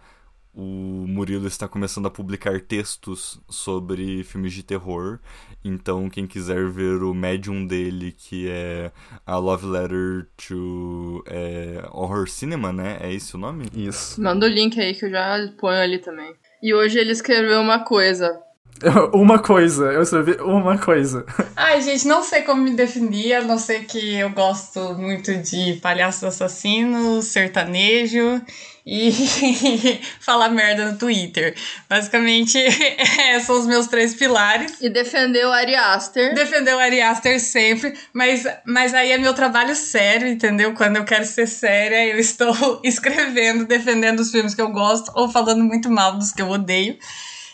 o Murilo está começando a publicar textos sobre filmes de terror. Então, quem quiser ver o médium dele, que é a Love Letter to é, Horror Cinema, né? É esse o nome? Isso. Manda o link aí que eu já ponho ali também. E hoje ele escreveu uma coisa. Uma coisa, eu escrevi uma coisa. Ai, gente, não sei como me definir, a não ser que eu gosto muito de palhaços assassinos, sertanejo e falar merda no Twitter. Basicamente, é, são os meus três pilares. E defender o Ari Aster. Defender o Ari Aster sempre, mas, mas aí é meu trabalho sério, entendeu? Quando eu quero ser séria, eu estou escrevendo, defendendo os filmes que eu gosto ou falando muito mal dos que eu odeio.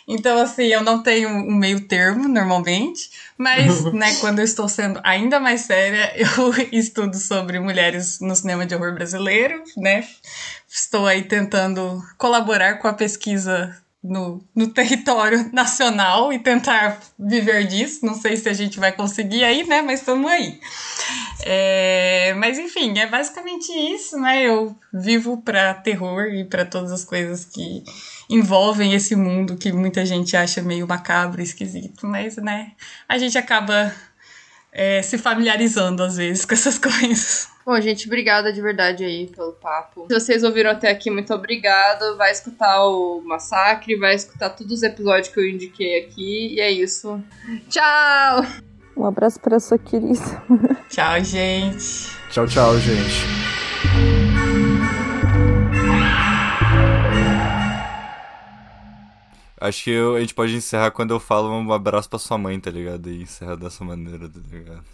Então, assim, eu não tenho um meio termo normalmente, mas, né, quando eu estou sendo ainda mais séria, eu estudo sobre mulheres no cinema de horror brasileiro, né? Estou aí tentando colaborar com a pesquisa no, no território nacional e tentar viver disso. Não sei se a gente vai conseguir aí, né? Mas estamos aí. É, mas enfim, é basicamente isso, né? Eu vivo para terror e para todas as coisas que envolvem esse mundo que muita gente acha meio macabro, esquisito, mas né, a gente acaba é, se familiarizando às vezes com essas coisas. Bom, gente, obrigada de verdade aí pelo papo. Se vocês ouviram até aqui, muito obrigado. Vai escutar o Massacre, vai escutar todos os episódios que eu indiquei aqui. E é isso. Tchau! Um abraço para sua querida. tchau, gente. Tchau, tchau, gente. Acho que eu, a gente pode encerrar quando eu falo um abraço pra sua mãe, tá ligado? E encerrar dessa maneira, tá ligado?